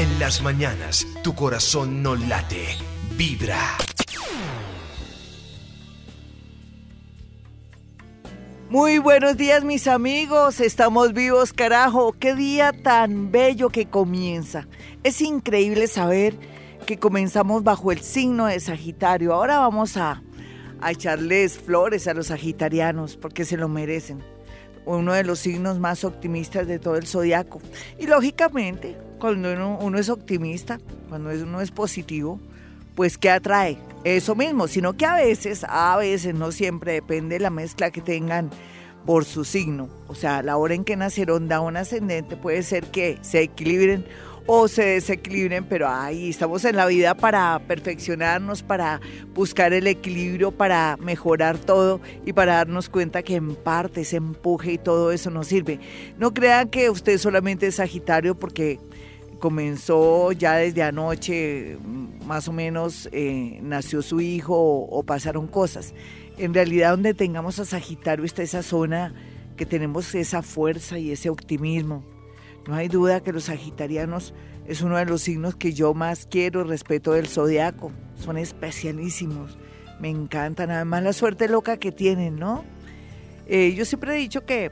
En las mañanas, tu corazón no late, vibra. Muy buenos días mis amigos, estamos vivos carajo, qué día tan bello que comienza. Es increíble saber que comenzamos bajo el signo de Sagitario. Ahora vamos a, a echarles flores a los sagitarianos porque se lo merecen. Uno de los signos más optimistas de todo el zodiaco. Y lógicamente, cuando uno, es optimista, cuando uno es positivo, pues ¿qué atrae? Eso mismo, sino que a veces, a veces, no siempre, depende de la mezcla que tengan por su signo. O sea, la hora en que nacieron da un ascendente, puede ser que se equilibren o se desequilibren, pero ahí estamos en la vida para perfeccionarnos, para buscar el equilibrio, para mejorar todo y para darnos cuenta que en parte ese empuje y todo eso nos sirve. No crean que usted solamente es Sagitario porque comenzó ya desde anoche, más o menos eh, nació su hijo o, pasaron cosas. En realidad donde tengamos a Sagitario está esa zona que tenemos esa fuerza y ese optimismo. No hay duda que los sagitarianos es uno de los signos que yo más quiero, respeto del zodiaco. Son especialísimos, me encantan, además la suerte loca que tienen, ¿no? Eh, yo siempre he dicho que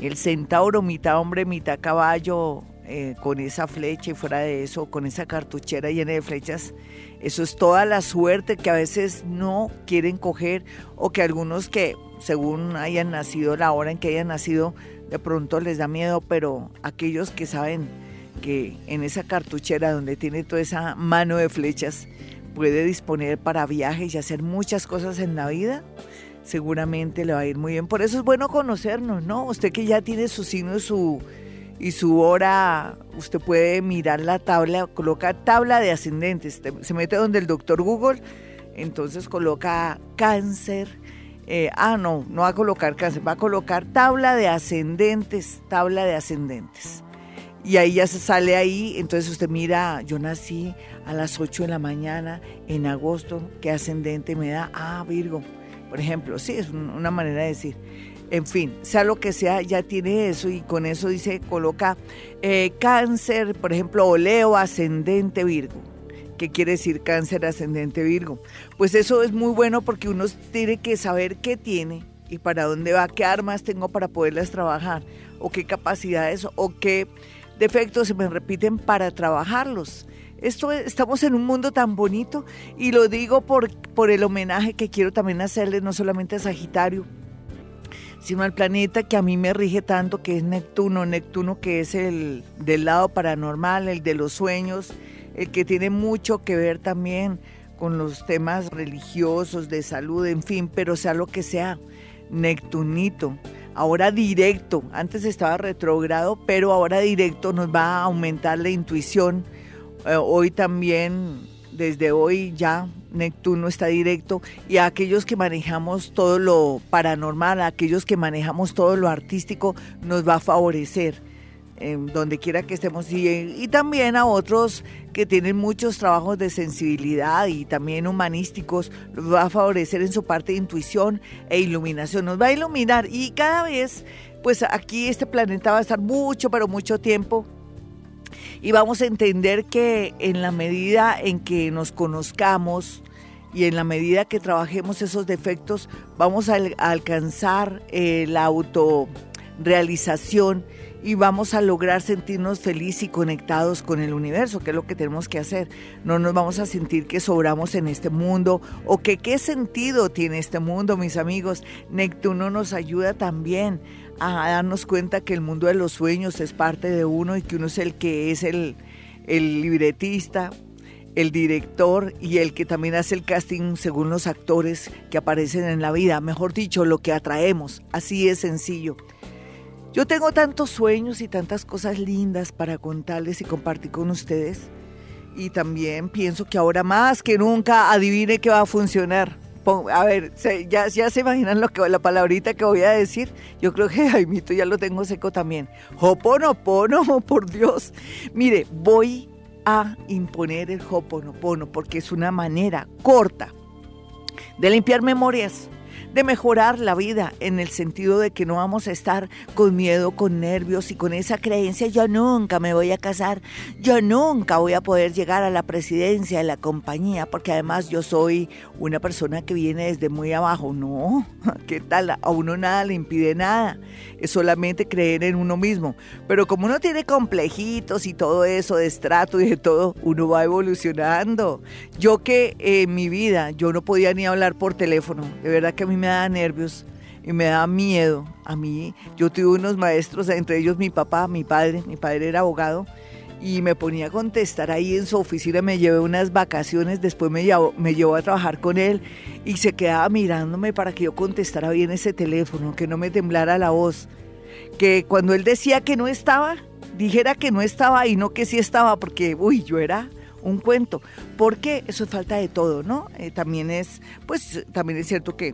el centauro, mitad hombre, mitad caballo, eh, con esa flecha y fuera de eso, con esa cartuchera llena de flechas, eso es toda la suerte que a veces no quieren coger o que algunos que según hayan nacido, la hora en que hayan nacido, de pronto les da miedo, pero aquellos que saben que en esa cartuchera donde tiene toda esa mano de flechas puede disponer para viajes y hacer muchas cosas en la vida, seguramente le va a ir muy bien. Por eso es bueno conocernos, ¿no? Usted que ya tiene su signo su y su hora, usted puede mirar la tabla, coloca tabla de ascendentes, se mete donde el doctor Google, entonces coloca cáncer, eh, ah, no, no va a colocar cáncer, va a colocar tabla de ascendentes, tabla de ascendentes. Y ahí ya se sale ahí, entonces usted mira, yo nací a las 8 de la mañana en agosto, ¿qué ascendente me da? Ah, Virgo, por ejemplo, sí, es una manera de decir en fin, sea lo que sea, ya tiene eso y con eso dice, coloca eh, cáncer, por ejemplo, o Leo ascendente Virgo. ¿Qué quiere decir cáncer ascendente Virgo? Pues eso es muy bueno porque uno tiene que saber qué tiene y para dónde va, qué armas tengo para poderlas trabajar, o qué capacidades o qué defectos se me repiten para trabajarlos. Esto estamos en un mundo tan bonito y lo digo por, por el homenaje que quiero también hacerle no solamente a Sagitario, sino al planeta que a mí me rige tanto, que es Neptuno, Neptuno que es el del lado paranormal, el de los sueños, el que tiene mucho que ver también con los temas religiosos, de salud, en fin, pero sea lo que sea, Neptunito, ahora directo, antes estaba retrogrado, pero ahora directo nos va a aumentar la intuición, eh, hoy también, desde hoy ya Neptuno está directo y a aquellos que manejamos todo lo paranormal, a aquellos que manejamos todo lo artístico, nos va a favorecer donde quiera que estemos y, también a otros que tienen muchos trabajos de sensibilidad y también humanísticos, va a favorecer en su parte de intuición e iluminación, nos va a iluminar y cada vez, pues aquí este planeta va a estar mucho, pero mucho tiempo y vamos a entender que en la medida en que nos conozcamos y en la medida que trabajemos esos defectos, vamos a, alcanzar eh, la autorrealización y vamos a lograr sentirnos felices y conectados con el universo, que es lo que tenemos que hacer. No nos vamos a sentir que sobramos en este mundo o que qué sentido tiene este mundo, mis amigos. Neptuno nos ayuda también a darnos cuenta que el mundo de los sueños es parte de uno y que uno es el que es el, libretista, el director y el que también hace el casting según los actores que aparecen en la vida, mejor dicho, lo que atraemos, así es sencillo. Yo tengo tantos sueños y tantas cosas lindas para contarles y compartir con ustedes y también pienso que ahora más que nunca adivine que va a funcionar a ver, ya, ya se imaginan lo que la palabrita que voy a decir. Yo creo que Jaimito ya lo tengo seco también. Hoponopono, por Dios. Mire, voy a imponer el Hoponopono porque es una manera corta de limpiar memorias. De mejorar la vida en el sentido de que no vamos a estar con miedo, con nervios y con esa creencia, yo nunca me voy a casar, yo nunca voy a poder llegar a la presidencia de la compañía, porque además yo soy una persona que viene desde muy abajo. No, ¿qué tal? A uno nada le impide nada, es solamente creer en uno mismo. Pero como uno tiene complejitos y todo eso de estrato y de todo, uno va evolucionando. Yo que en mi vida yo no podía ni hablar por teléfono, de verdad que a mí me da nervios y me da miedo. A mí, yo tuve unos maestros, entre ellos mi papá, mi padre, mi padre era abogado, y me ponía a contestar ahí en su oficina, me llevé unas vacaciones, después me llevó, me llevó a trabajar con él y se quedaba mirándome para que yo contestara bien ese teléfono, que no me temblara la voz, que cuando él decía que no estaba, dijera que no estaba y no que sí estaba, porque, uy, yo era un cuento, porque eso es falta de todo, ¿no? Eh, también es, pues, también es cierto que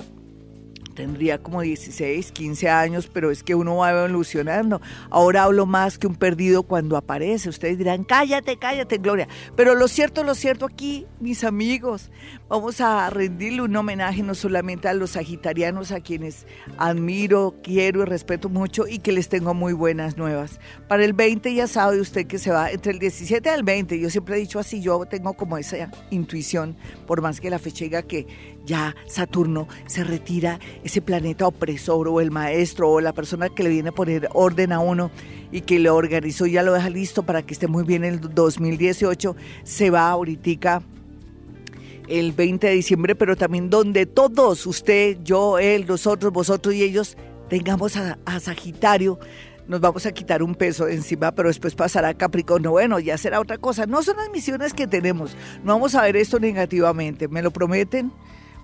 tendría como 16, 15 años, pero es que uno va evolucionando. Ahora hablo más que un perdido cuando aparece. Ustedes dirán, cállate, cállate, Gloria. Pero lo cierto, lo cierto aquí, mis amigos, vamos a rendirle un homenaje no solamente a los sagitarianos, a quienes admiro, quiero y respeto mucho y que les tengo muy buenas nuevas. Para el 20 ya sabe usted que se va entre el 17 al 20. Yo siempre he dicho así, yo tengo como esa intuición, por más que la fecha diga que ya Saturno se retira, ese planeta opresor o el maestro o la persona que le viene a poner orden a uno y que lo organizó ya lo deja listo para que esté muy bien el 2018, se va ahorita el 20 de diciembre, pero también donde todos, usted, yo, él, nosotros, vosotros y ellos, tengamos a, Sagitario nos vamos a quitar un peso encima, pero después pasará Capricornio. Bueno, ya será otra cosa. No son las misiones que tenemos. No vamos a ver esto negativamente. ¿Me lo prometen?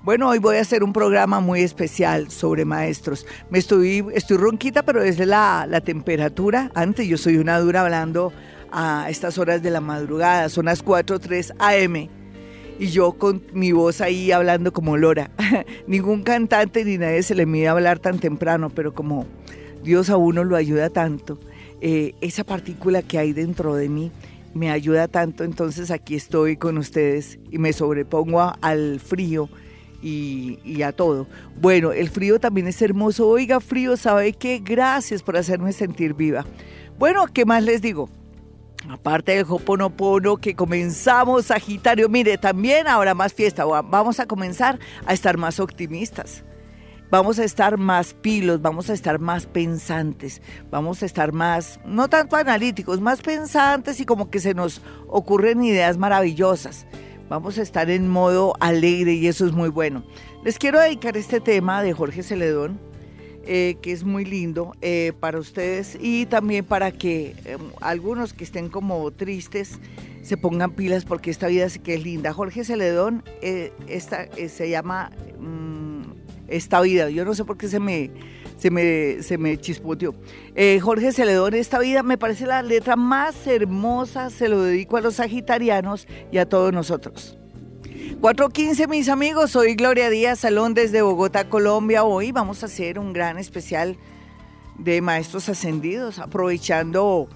Bueno, hoy voy a hacer un programa muy especial sobre maestros. Me estoy, estoy ronquita, pero desde la, la temperatura. Antes yo soy una dura hablando a estas horas de la madrugada. Son las 4, 3 AM. Y yo con mi voz ahí hablando como Lora. Ningún cantante ni nadie se le mide hablar tan temprano, pero como Dios a uno lo ayuda tanto, eh, esa partícula que hay dentro de mí me ayuda tanto, entonces aquí estoy con ustedes y me sobrepongo al frío y, a todo. Bueno, el frío también es hermoso. Oiga, frío, ¿sabe qué? Gracias por hacerme sentir viva. Bueno, ¿qué más les digo? Aparte del Hoponopono que comenzamos, Sagitario, mire, también habrá más fiesta. Vamos a comenzar a estar más optimistas. Vamos a estar más pilos, vamos a estar más pensantes, vamos a estar más, no tanto analíticos, más pensantes y como que se nos ocurren ideas maravillosas vamos a estar en modo alegre y eso es muy bueno. Les quiero dedicar este tema de Jorge Celedón, eh, que es muy lindo eh, para ustedes y también para que em, algunos que estén como tristes se pongan pilas porque esta vida sí que es linda. Jorge Celedón eh, esta, se llama mm, Esta vida. Yo no sé por qué se me se me, se me chispoteó. Jorge Celedón, esta vida me parece la letra más hermosa, se lo dedico a los sagitarianos y a todos nosotros. 4.15 mis amigos, soy Gloria Díaz Salón desde Bogotá, Colombia. Hoy vamos a hacer un gran especial de maestros ascendidos, aprovechando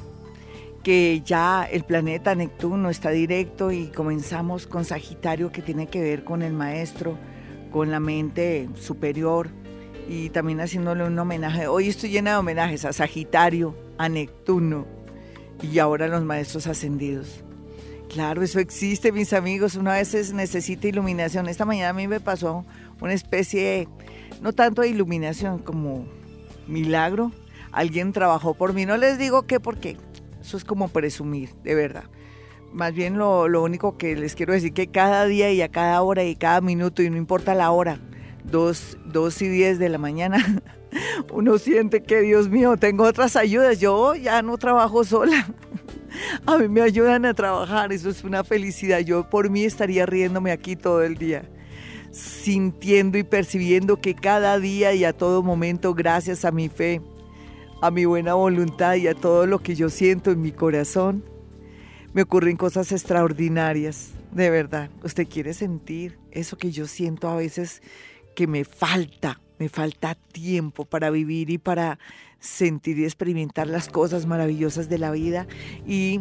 que ya el planeta Neptuno está directo y comenzamos con Sagitario que tiene que ver con el maestro, con la mente superior, y también haciéndole un homenaje. Hoy estoy llena de homenajes a Sagitario, a Neptuno y ahora a los maestros ascendidos. Claro, eso existe, mis amigos. Una vez necesita iluminación. Esta mañana a mí me pasó una especie, de, no tanto de iluminación como milagro. Alguien trabajó por mí. No les digo qué, porque eso es como presumir, de verdad. Más bien lo, lo único que les quiero decir que cada día y a cada hora y cada minuto, y no importa la hora, dos, y diez de la mañana, uno siente que, Dios mío, tengo otras ayudas. Yo ya no trabajo sola. A mí me ayudan a trabajar, eso es una felicidad. Yo por mí estaría riéndome aquí todo el día, sintiendo y percibiendo que cada día y a todo momento, gracias a mi fe, a mi buena voluntad y a todo lo que yo siento en mi corazón, me ocurren cosas extraordinarias. De verdad, usted quiere sentir eso que yo siento a veces que me falta, me falta tiempo para vivir y para sentir y experimentar las cosas maravillosas de la vida y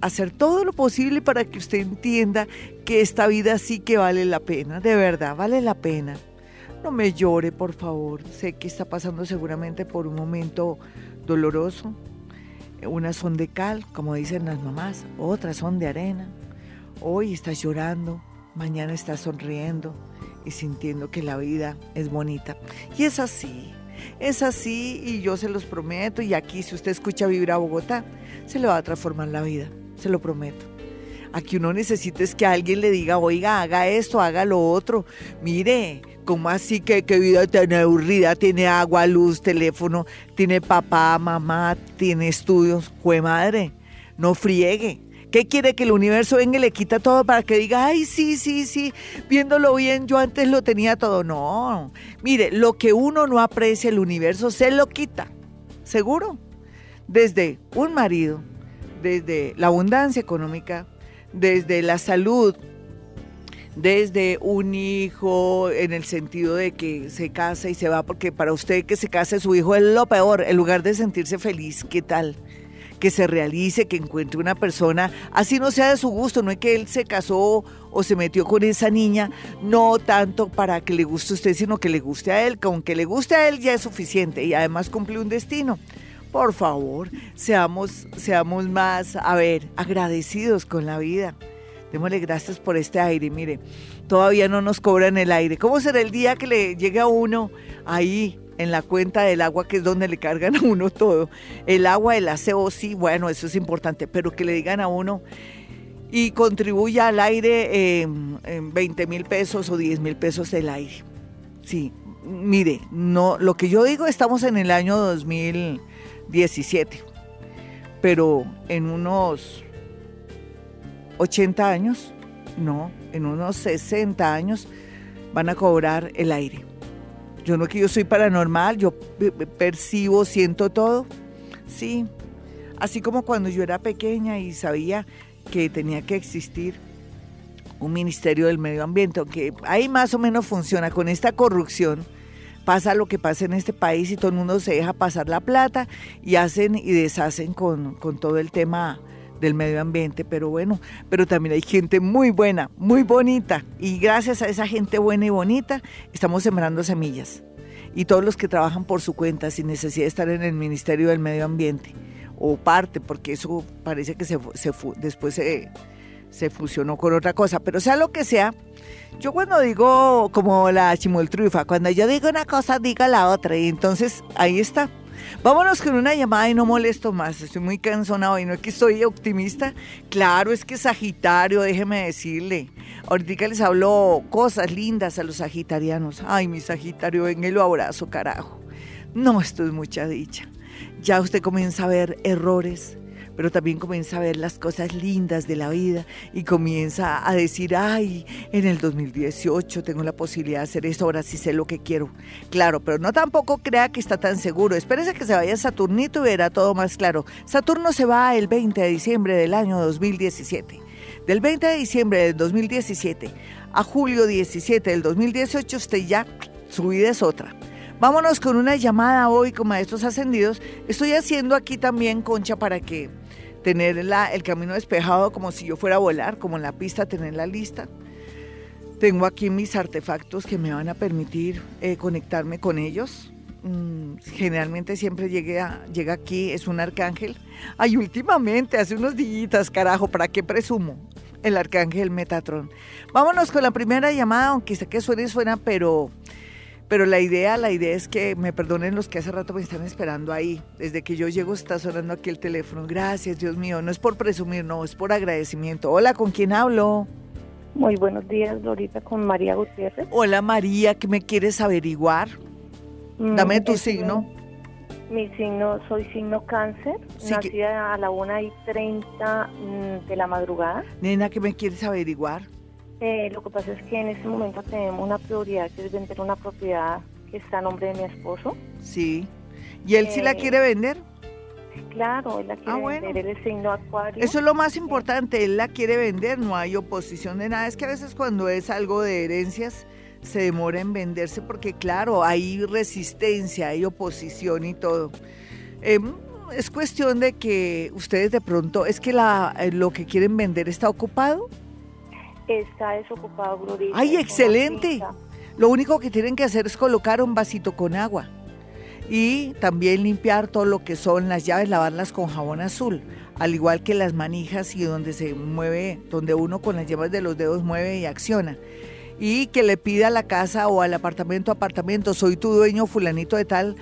hacer todo lo posible para que usted entienda que esta vida sí que vale la pena, de verdad, vale la pena. No me llore, por favor. Sé que está pasando seguramente por un momento doloroso. Unas son de cal, como dicen las mamás, otras son de arena. Hoy estás llorando, mañana estás sonriendo y sintiendo que la vida es bonita. Y es así, es así y yo se los prometo. Y aquí si usted escucha Vibra Bogotá, se le va a transformar la vida, se lo prometo. Aquí uno necesita es que alguien le diga, oiga, haga esto, haga lo otro. Mire, ¿cómo así que qué vida tan aburrida? Tiene agua, luz, teléfono, tiene papá, mamá, tiene estudios. Jue madre, no friegue. ¿Qué quiere que el universo venga y le quita todo para que diga, ay, sí, sí, sí, viéndolo bien, yo antes lo tenía todo? No, mire, lo que uno no aprecia, el universo se lo quita, seguro. Desde un marido, desde la abundancia económica, desde la salud, desde un hijo en el sentido de que se casa y se va, porque para usted que se case su hijo es lo peor, en lugar de sentirse feliz, ¿qué tal? Que se realice, que encuentre una persona, así no sea de su gusto, no es que él se casó o se metió con esa niña, no tanto para que le guste a usted, sino que le guste a él, que le guste a él ya es suficiente y además cumple un destino. Por favor, seamos, seamos más, a ver, agradecidos con la vida. Démosle gracias por este aire. Mire, todavía no nos cobran el aire. ¿Cómo será el día que le llegue a uno ahí en la cuenta del agua, que es donde le cargan a uno todo? El agua, el aseo, sí, bueno, eso es importante, pero que le digan a uno y contribuya al aire en 20 mil pesos o 10 mil pesos el aire. Sí, mire, no, lo que yo digo, estamos en el año 2000. 17. Pero en unos 80 años, no, en unos 60 años van a cobrar el aire. Yo no que yo soy paranormal, yo percibo, siento todo. Sí, así como cuando yo era pequeña y sabía que tenía que existir un ministerio del medio ambiente, aunque ahí más o menos funciona con esta corrupción pasa lo que pasa en este país y todo el mundo se deja pasar la plata y hacen y deshacen con, todo el tema del medio ambiente, pero bueno, pero también hay gente muy buena, muy bonita y gracias a esa gente buena y bonita estamos sembrando semillas y todos los que trabajan por su cuenta sin necesidad de estar en el Ministerio del Medio Ambiente o parte, porque eso parece que se, se después se, se fusionó con otra cosa, pero sea lo que sea, yo cuando digo como la chimoltrufa, cuando yo digo una cosa, diga la otra. Y entonces ahí está. Vámonos con una llamada y no molesto más. Estoy muy cansona hoy. No es que estoy optimista. Claro, es que Sagitario, déjeme decirle. Ahorita les hablo cosas lindas a los sagitarianos. Ay, mi Sagitario, venga y lo abrazo, carajo. No, esto es mucha dicha. Ya usted comienza a ver errores, pero también comienza a ver las cosas lindas de la vida y comienza a decir, ay, en el 2018 tengo la posibilidad de hacer esto, ahora sí sé lo que quiero. Claro, pero no tampoco crea que está tan seguro. Espérese que se vaya Saturnito y verá todo más claro. Saturno se va el 20 de diciembre del año 2017. Del 20 de diciembre del 2017 a julio 17 del 2018, usted ya, su vida es otra. Vámonos con una llamada hoy con maestros ascendidos. Estoy haciendo aquí también, Concha, para que tener el camino despejado como si yo fuera a volar, como en la pista, tener la lista. Tengo aquí mis artefactos que me van a permitir eh, conectarme con ellos. Mm, generalmente siempre llegué a, llega aquí, es un arcángel. Ay, últimamente, hace unos días, carajo, ¿para qué presumo? El arcángel Metatron. Vámonos con la primera llamada, aunque sé que suena y suena, pero pero la idea, la idea es que me perdonen los que hace rato me están esperando ahí. Desde que yo llego está sonando aquí el teléfono. Gracias, Dios mío. No es por presumir, no, es por agradecimiento. Hola, ¿con quién hablo? Muy buenos días, Lorita, con María Gutiérrez. Hola, María, ¿qué me quieres averiguar? Mm, Dame tu signo. Mi signo, soy signo cáncer, nacida a la 1 y 30 mm, de la madrugada. Nena, ¿qué me quieres averiguar? Eh, lo que pasa es que en este momento tenemos una prioridad que es vender una propiedad que está a nombre de mi esposo. Sí. ¿Y él sí la eh, quiere vender? Claro, él la quiere ah, vender, él es signo acuario. Eso es lo más importante, él la quiere vender, no hay oposición de nada. Es que a veces cuando es algo de herencias se demora en venderse porque claro, hay resistencia, hay oposición y todo. Em, es cuestión de que ustedes de pronto, es que la, eh, lo que quieren vender está ocupado. Está desocupado, Gloria. ¡Ay, excelente! Lo único que tienen que hacer es colocar un vasito con agua y también limpiar todo lo que son las llaves, lavarlas con jabón azul, al igual que las manijas y donde se mueve, donde uno con las llaves de los dedos mueve y acciona. Y que le pida a la casa o al apartamento, apartamento, soy tu dueño fulanito de tal,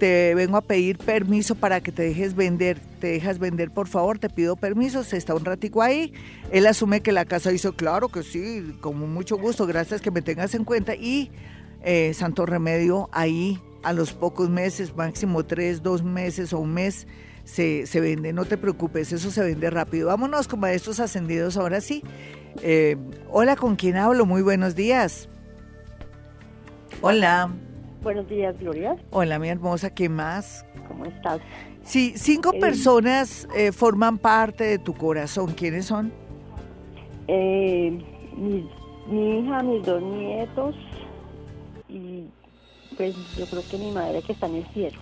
te vengo a pedir permiso para que te dejes vender, te dejas vender por favor, te pido permiso, se está un ratico ahí, él asume que la casa hizo, claro que sí, con mucho gusto, gracias que me tengas en cuenta y eh, Santo Remedio ahí a los pocos meses, máximo tres, dos meses o un mes, se, se, vende, no te preocupes, eso se vende rápido. Vámonos con maestros ascendidos ahora sí. Eh, hola, ¿con quién hablo? Muy buenos días. Hola. Buenos días, Gloria. Hola, mi hermosa, ¿qué más? ¿Cómo estás? Sí, cinco eh, personas eh, forman parte de tu corazón. ¿Quiénes son? mi, mi hija, mis dos nietos y pues yo creo que mi madre que está en el cielo.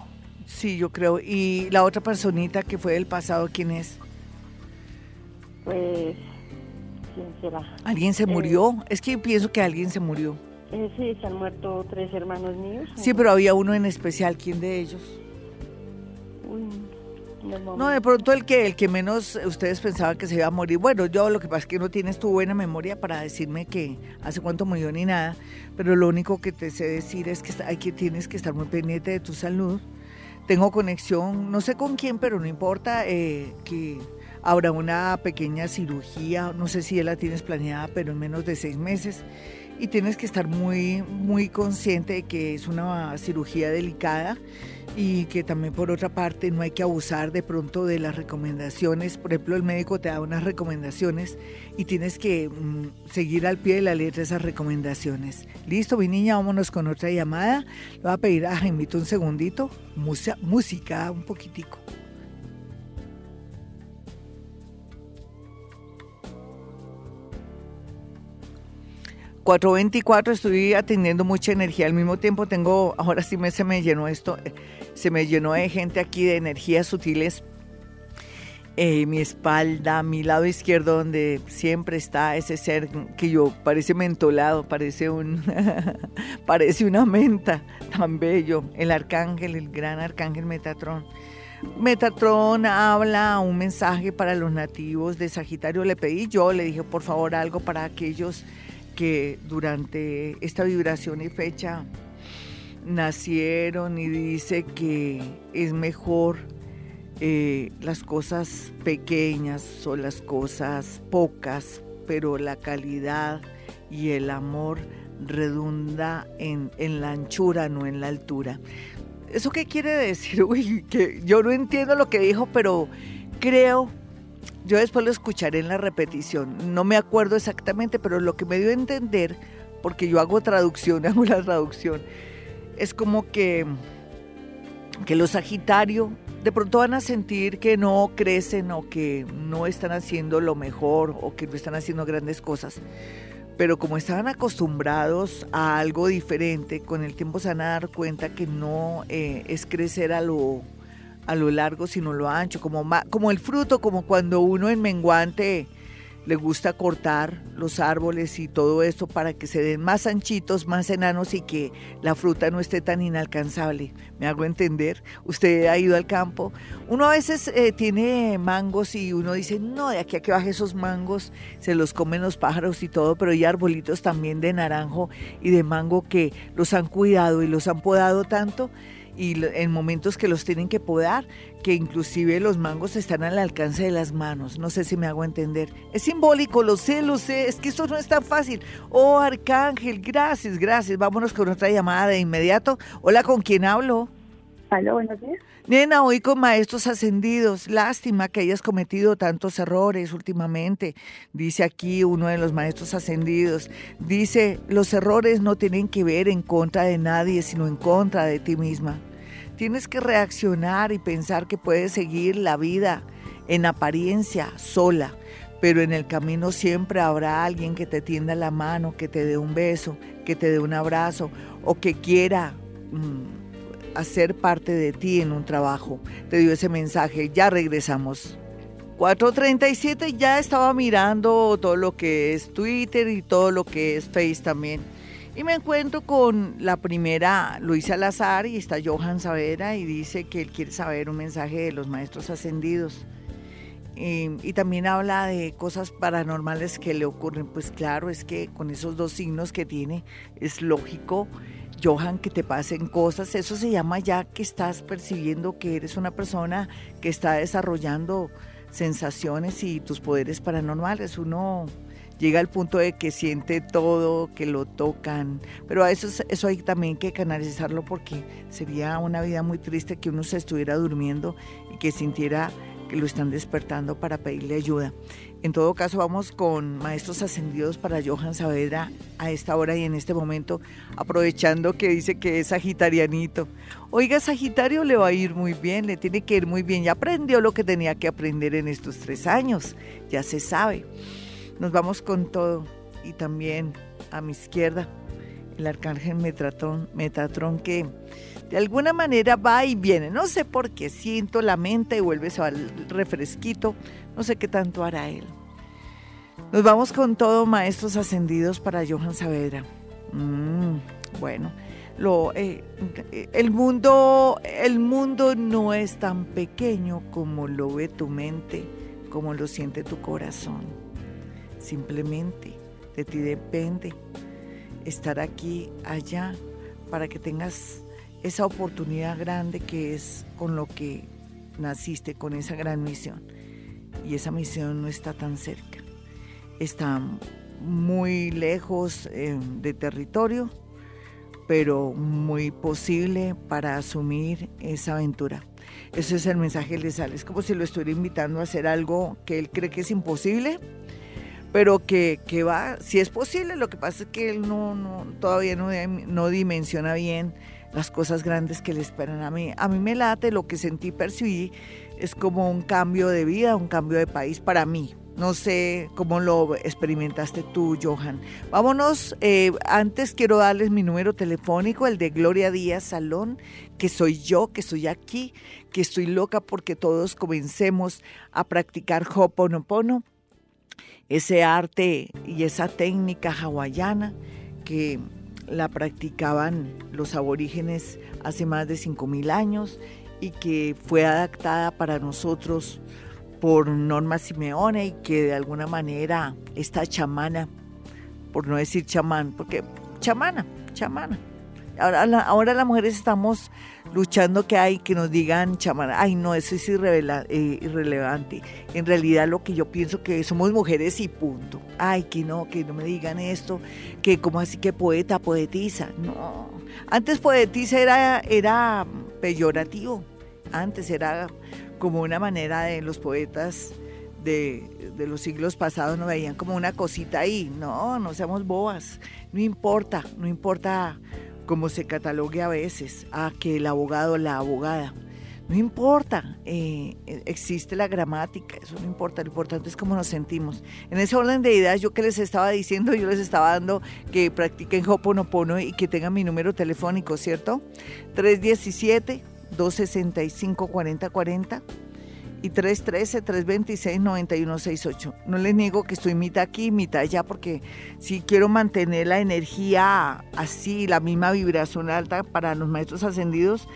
Sí, yo creo. ¿Y la otra personita que fue del pasado, quién es? Pues, ¿quién será? ¿Alguien se murió? Eh, es que yo pienso que alguien se murió. Eh, sí, se han muerto tres hermanos míos. Sí, pero había uno en especial. ¿Quién de ellos? Uy, no, de pronto el que el que menos ustedes pensaban que se iba a morir. Bueno, yo lo que pasa es que no tienes tu buena memoria para decirme que hace cuánto murió ni nada, pero lo único que te sé decir es que hay que tienes que estar muy pendiente de tu salud. Tengo conexión, no sé con quién, pero no importa eh, que habrá una pequeña cirugía, no sé si la tienes planeada, pero en menos de seis meses y tienes que estar muy muy consciente de que es una cirugía delicada y que también por otra parte no hay que abusar de pronto de las recomendaciones. Por ejemplo, el médico te da unas recomendaciones y tienes que mm, seguir al pie de la letra esas recomendaciones. Listo, mi niña, vámonos con otra llamada. Le voy a pedir a Jaimito un segundito, música, música un poquitico. 424 estoy atendiendo mucha energía. Al mismo tiempo tengo, ahora sí me, se me llenó esto, eh, se me llenó de gente aquí de energías sutiles. Eh, mi espalda, mi lado izquierdo donde siempre está ese ser que yo parece mentolado, parece un parece una menta tan bello, el arcángel, el gran arcángel Metatrón. Metatrón habla un mensaje para los nativos de Sagitario. Le pedí yo, le dije por favor algo para aquellos que durante esta vibración y fecha nacieron y dice que es mejor eh, las cosas pequeñas o las cosas pocas, pero la calidad y el amor redunda en, en la anchura, no en la altura. ¿Eso qué quiere decir? Uy, que yo no entiendo lo que dijo, pero creo yo después lo escucharé en la repetición. No me acuerdo exactamente, pero lo que me dio a entender, porque yo hago traducción, hago la traducción, es como que, que los Sagitario de pronto van a sentir que no crecen o que no están haciendo lo mejor o que no están haciendo grandes cosas. Pero como estaban acostumbrados a algo diferente, con el tiempo se van a dar cuenta que no eh, es crecer a lo a lo largo sino lo ancho, como, como el fruto, como cuando uno en menguante le gusta cortar los árboles y todo esto para que se den más anchitos, más enanos y que la fruta no esté tan inalcanzable. ¿Me hago entender? Usted ha ido al campo. Uno a veces eh, tiene mangos y uno dice, no, de aquí a que baje esos mangos se los comen los pájaros y todo, pero hay arbolitos también de naranjo y de mango que los han cuidado y los han podado tanto y en momentos que los tienen que podar, que inclusive los mangos están al alcance de las manos. No sé si me hago entender. Es simbólico, lo sé, lo sé, es que esto no es tan fácil. Oh, Arcángel, gracias, gracias. Vámonos con otra llamada de inmediato. Hola, ¿con quién hablo? Hola, buenos días. Nena, hoy con maestros ascendidos. Lástima que hayas cometido tantos errores últimamente. Dice aquí uno de los maestros ascendidos. Dice, los errores no tienen que ver en contra de nadie, sino en contra de ti misma. Tienes que reaccionar y pensar que puedes seguir la vida en apariencia sola, pero en el camino siempre habrá alguien que te tienda la mano, que te dé un beso, que te dé un abrazo o que quiera mm, hacer parte de ti en un trabajo. Te dio ese mensaje, ya regresamos. 437 ya estaba mirando todo lo que es Twitter y todo lo que es Face también Y me encuentro con la primera Luisa Lazar y está Johan Savera y dice que él quiere saber un mensaje de los maestros ascendidos. y también habla de cosas paranormales que le ocurren. Pues claro, es que con esos dos signos que tiene es lógico, Johan, que te pasen cosas. Eso se llama ya que estás percibiendo que eres una persona que está desarrollando sensaciones y tus poderes paranormales. Uno llega al punto de que siente todo, que lo tocan, pero a eso, eso hay también que canalizarlo porque sería una vida muy triste que uno se estuviera durmiendo y que sintiera que lo están despertando para pedirle ayuda. En todo caso, vamos con maestros ascendidos para Johan Saavedra a esta hora y en este momento, aprovechando que dice que es sagitarianito. Oiga, Sagitario le va a ir muy bien, le tiene que ir muy bien. Ya aprendió lo que tenía que aprender en estos tres años, ya se sabe. Nos vamos con todo y también a mi izquierda el arcángel Metatron, Metatron que de alguna manera va y viene. No sé por qué siento la mente y vuelve al refresquito. No sé qué tanto hará él. Nos vamos con todo, maestros ascendidos para Johan Saavedra. Mm, bueno, lo, eh, el, mundo, el mundo no es tan pequeño como lo ve tu mente, como lo siente tu corazón. Simplemente de ti depende estar aquí, allá, para que tengas esa oportunidad grande que es con lo que naciste, con esa gran misión. Y esa misión no está tan cerca. Está muy lejos eh, de territorio, pero muy posible para asumir esa aventura. Ese es el mensaje que le sale. Es como si lo estuviera invitando a hacer algo que él cree que es imposible pero que, va, si es posible, lo que pasa es que él no, no todavía no, no dimensiona bien las cosas grandes que le esperan a mí. A mí me late, lo que sentí, percibí, es como un cambio de vida, un cambio de país para mí. No sé cómo lo experimentaste tú, Johan. Vámonos, eh, antes quiero darles mi número telefónico, el de Gloria Díaz Salón, que soy yo, que estoy aquí, que estoy loca porque todos comencemos a practicar Hoponopono ese arte y esa técnica hawaiana que la practicaban los aborígenes hace más de 5.000 años y que fue adaptada para nosotros por Norma Simeone y que de alguna manera esta chamana, por no decir chamán, porque chamana, chamana, Ahora, ahora las mujeres estamos luchando que hay que nos digan chamana, ay no, eso es eh, irrelevante. En realidad lo que yo pienso que somos mujeres y punto. Ay, que no, que no me digan esto, que como así que poeta, poetisa. No, antes poetisa era, era peyorativo, antes era como una manera de los poetas de, de, los siglos pasados no veían como una cosita ahí. No, no seamos bobas. No importa, no importa como se catalogue a veces, a que el abogado, la abogada. No importa, eh, existe la gramática, eso no importa, lo importante es cómo nos sentimos. En ese orden de ideas, yo que les estaba diciendo, yo les estaba dando que practiquen Hoponopono y que tengan mi número telefónico, ¿cierto? 317-265-4040 y 313-326-9168. No les niego que estoy mitad aquí, mitad allá, porque si quiero mantener la energía así, la misma vibración alta para los maestros ascendidos,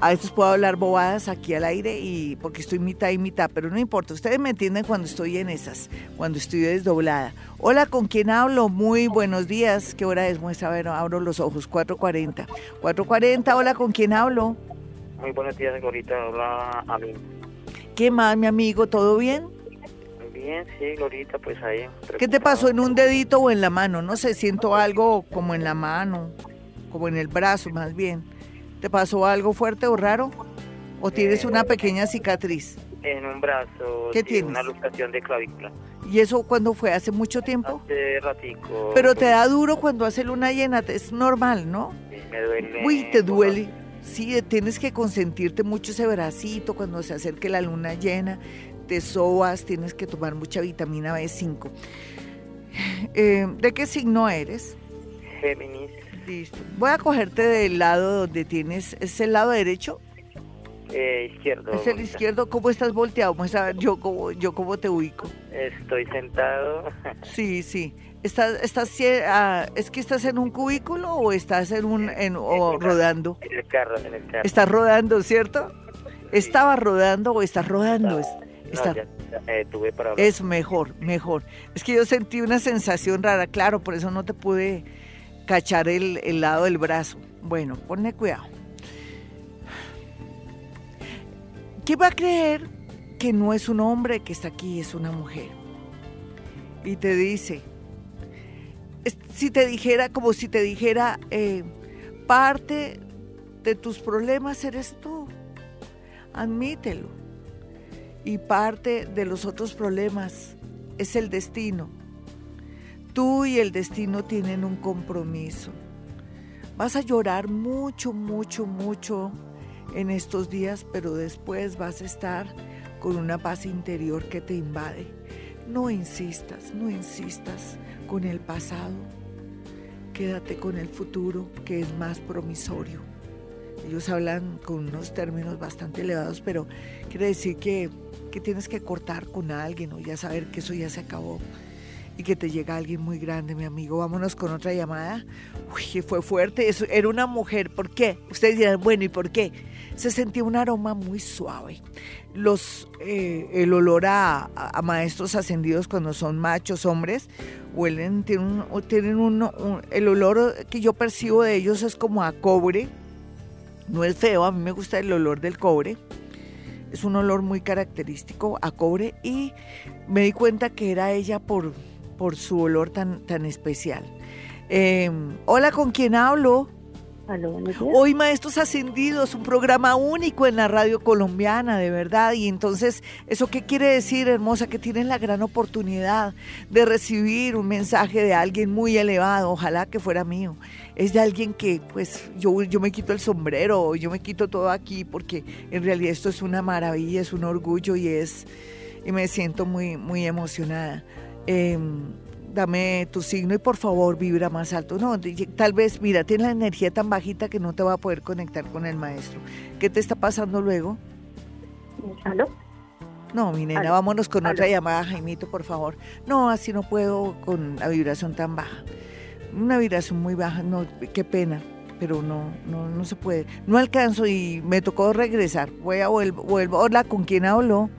a veces puedo hablar bobadas aquí al aire y porque estoy mitad y mitad, pero no importa. Ustedes me entienden cuando estoy en esas, cuando estoy desdoblada. Hola, ¿con quién hablo? Muy buenos días. ¿Qué hora es? Muestra, a ver, abro los ojos. 4.40. 4.40, hola, ¿con quién hablo? Muy buenos días, Glorita. Hola, a mí. ¿Qué más, mi amigo? ¿Todo bien? Bien, sí, Glorita, pues ahí. ¿Qué te pasó en un dedito o en la mano? No sé, siento algo como en la mano, como en el brazo más bien. ¿Te pasó algo fuerte o raro? ¿O tienes una pequeña cicatriz? En un brazo. ¿Qué tienes? Una luxación de clavícula. ¿Y eso cuándo fue? ¿Hace mucho tiempo? Hace ratico. Pero te da duro cuando hace luna llena, es normal, ¿no? Sí, me duele. Uy, te duele. Sí, tienes que consentirte mucho ese bracito cuando se acerque la luna llena, te sobas, tienes que tomar mucha vitamina B5. Eh, ¿De qué signo eres? Géminis. Listo. Voy a cogerte del lado donde tienes, ¿es el lado derecho? Eh, izquierdo. Es el izquierdo. ¿Cómo estás volteado? Muestra yo cómo, yo cómo te ubico. Estoy sentado. Sí, sí. ¿Estás, estás, ah, ¿Es que estás en un cubículo o estás en un, en, o rodando? En el carro, en el carro. Estás rodando, ¿cierto? ¿Estaba rodando o estás rodando? Es- No, está- ya, ya, eh, tuve para hablar. Es mejor, mejor. Es que yo sentí una sensación rara, claro, por eso no te pude cachar el, el lado del brazo. Bueno, ponle cuidado. ¿Quién va a creer que no es un hombre que está aquí, es una mujer? Y te dice, si te dijera, como si te dijera, eh, parte de tus problemas eres tú, admítelo y parte de los otros problemas es el destino. Tú y el destino tienen un compromiso. Vas a llorar mucho, mucho, mucho en estos días, pero después vas a estar con una paz interior que te invade. No insistas, no insistas con el pasado. Quédate con el futuro que es más promisorio. Ellos hablan con unos términos bastante elevados, pero quiere decir que, que tienes que cortar con alguien o ya saber que eso ya se acabó y que te llega alguien muy grande, mi amigo. Vámonos con otra llamada. Uy, que fue fuerte. Eso era una mujer. ¿Por qué? Ustedes dirán, bueno, ¿y por qué? Se sentía un aroma muy suave. Los, eh, el olor a, maestros ascendidos cuando son machos, hombres, huelen, tienen, un- el olor que yo percibo de ellos es como a cobre. No es feo, a mí me gusta el olor del cobre. Es un olor muy característico a cobre y me di cuenta que era ella por, por su olor tan, tan especial. Eh, hola, ¿con quién hablo? Aló. Hoy Maestros Ascendidos, un programa único en la radio colombiana, de verdad. Y entonces, ¿eso qué quiere decir, hermosa? Que tienen la gran oportunidad de recibir un mensaje de alguien muy elevado, ojalá que fuera mío. Es de alguien que, pues, yo, yo me quito el sombrero, yo me quito todo aquí, porque en realidad esto es una maravilla, es un orgullo y es, y me siento muy, muy emocionada. Em, dame tu signo y por favor vibra más alto. No, tal vez, mira, tiene la energía tan bajita que no te va a poder conectar con el maestro. ¿Qué te está pasando luego? ¿Aló? No, mi nena, Aló. vámonos con Aló. otra llamada, Jaimito, por favor. No, así no puedo con la vibración tan baja. Una vibración muy baja, no, qué pena, pero no, no, no se puede. No alcanzo y me tocó regresar. Voy a vuelvo, vuelvo. Hola, ¿con quién hablo?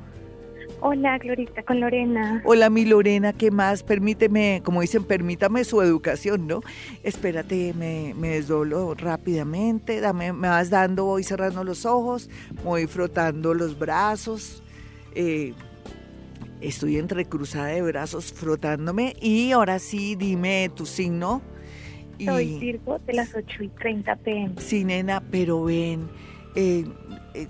Hola, Glorita, con Lorena. Hola, mi Lorena, ¿qué más? Permíteme, como dicen, permítame su educación, ¿no? Espérate, me, me desdoblo rápidamente, dame, me vas dando, voy cerrando los ojos, voy frotando los brazos, eh, estoy entrecruzada de brazos frotándome y ahora sí, dime tu signo. Y, Soy Virgo de las 8 y 30 pm. Sí, nena, pero ven, eh, eh,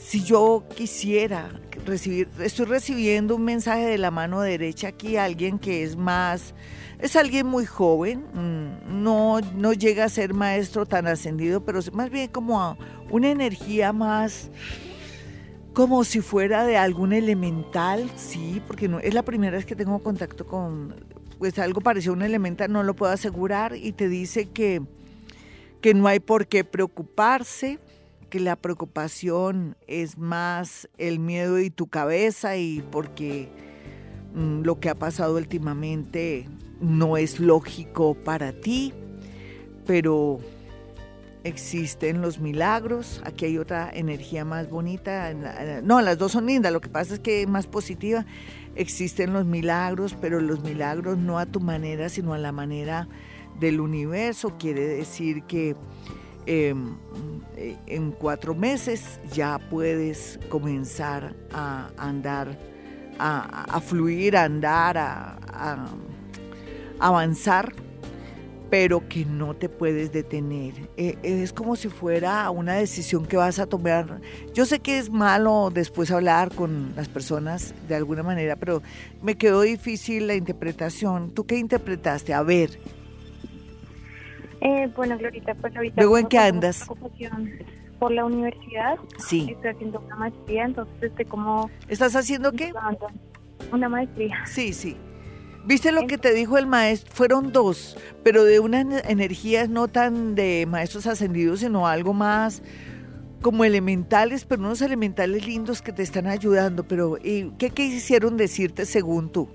si yo quisiera recibir, estoy recibiendo un mensaje de la mano derecha aquí, alguien que es más, es alguien muy joven, mm, no, no llega a ser maestro tan ascendido, pero más bien como una energía más como si fuera de algún elemental, sí, porque no, es la primera vez que tengo contacto con, pues algo parecido a un elemental, no lo puedo asegurar, y te dice que, que no hay por qué preocuparse, que la preocupación es más el miedo y tu cabeza y porque mm, lo que ha pasado últimamente no es lógico para ti, pero existen los milagros. Aquí hay otra energía más bonita. No, las dos son lindas. Lo que pasa es que es más positiva. Existen los milagros, pero los milagros no a tu manera, sino a la manera del universo. Quiere decir que eh, en cuatro meses ya puedes comenzar a andar, a, fluir, a andar, a, avanzar pero que no te puedes detener. Eh, es como si fuera una decisión que vas a tomar. Yo sé que es malo después hablar con las personas de alguna manera, pero me quedó difícil la interpretación. ¿Tú qué interpretaste? A ver, Eh, bueno, Glorita, pues ahorita... ¿Luego en qué andas? Por la universidad. sí. Estoy haciendo una maestría, entonces estoy como... ¿Estás haciendo qué? Una maestría. Sí, sí. ¿Viste lo que te dijo el maestro? Fueron dos, pero de unas energías no tan de maestros ascendidos, sino algo más como elementales, pero unos elementales lindos que te están ayudando. Pero, ¿y qué quisieron decirte según tú?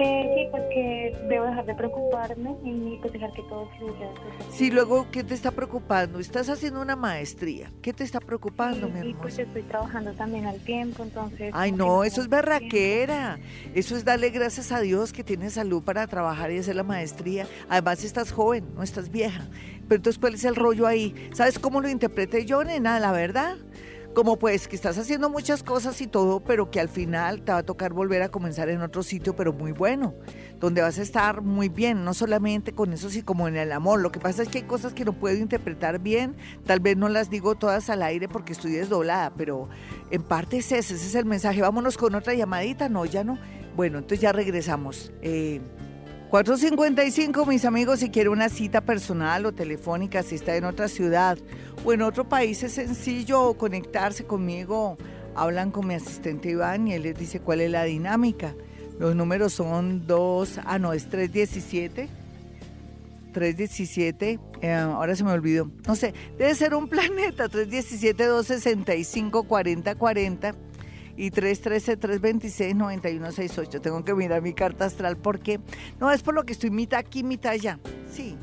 Eh, sí, pues que debo dejar de preocuparme y pues dejar que todo fluya. Sí, luego, ¿qué te está preocupando? Estás haciendo una maestría. ¿Qué te está preocupando, sí, mi Y pues estoy trabajando también al tiempo, entonces... Ay, no, eso es berraquera. Eso es darle gracias a Dios que tienes salud para trabajar y hacer la maestría. Además, estás joven, no estás vieja. Pero entonces, ¿cuál es el rollo ahí? ¿Sabes cómo lo interprete yo, nena? La verdad como pues que estás haciendo muchas cosas y todo, pero que al final te va a tocar volver a comenzar en otro sitio, pero muy bueno, donde vas a estar muy bien, no solamente con eso, sino como en el amor. Lo que pasa es que hay cosas que no puedo interpretar bien, tal vez no las digo todas al aire porque estoy desdoblada, pero en parte es ese, ese es el mensaje. Vámonos con otra llamadita, no, ya no. Bueno, entonces ya regresamos. Eh, 455, mis amigos, si quiere una cita personal o telefónica, si está en otra ciudad o en otro país, es sencillo conectarse conmigo. Hablan con mi asistente Iván y él les dice cuál es la dinámica. Los números son 2, ah, no, es 317. 317, eh, ahora se me olvidó. No sé, debe ser un planeta, 317-265-4040 y 313-326-9168. Tengo que mirar mi carta astral porque no es por lo que estoy mitad aquí, mitad allá. Sí,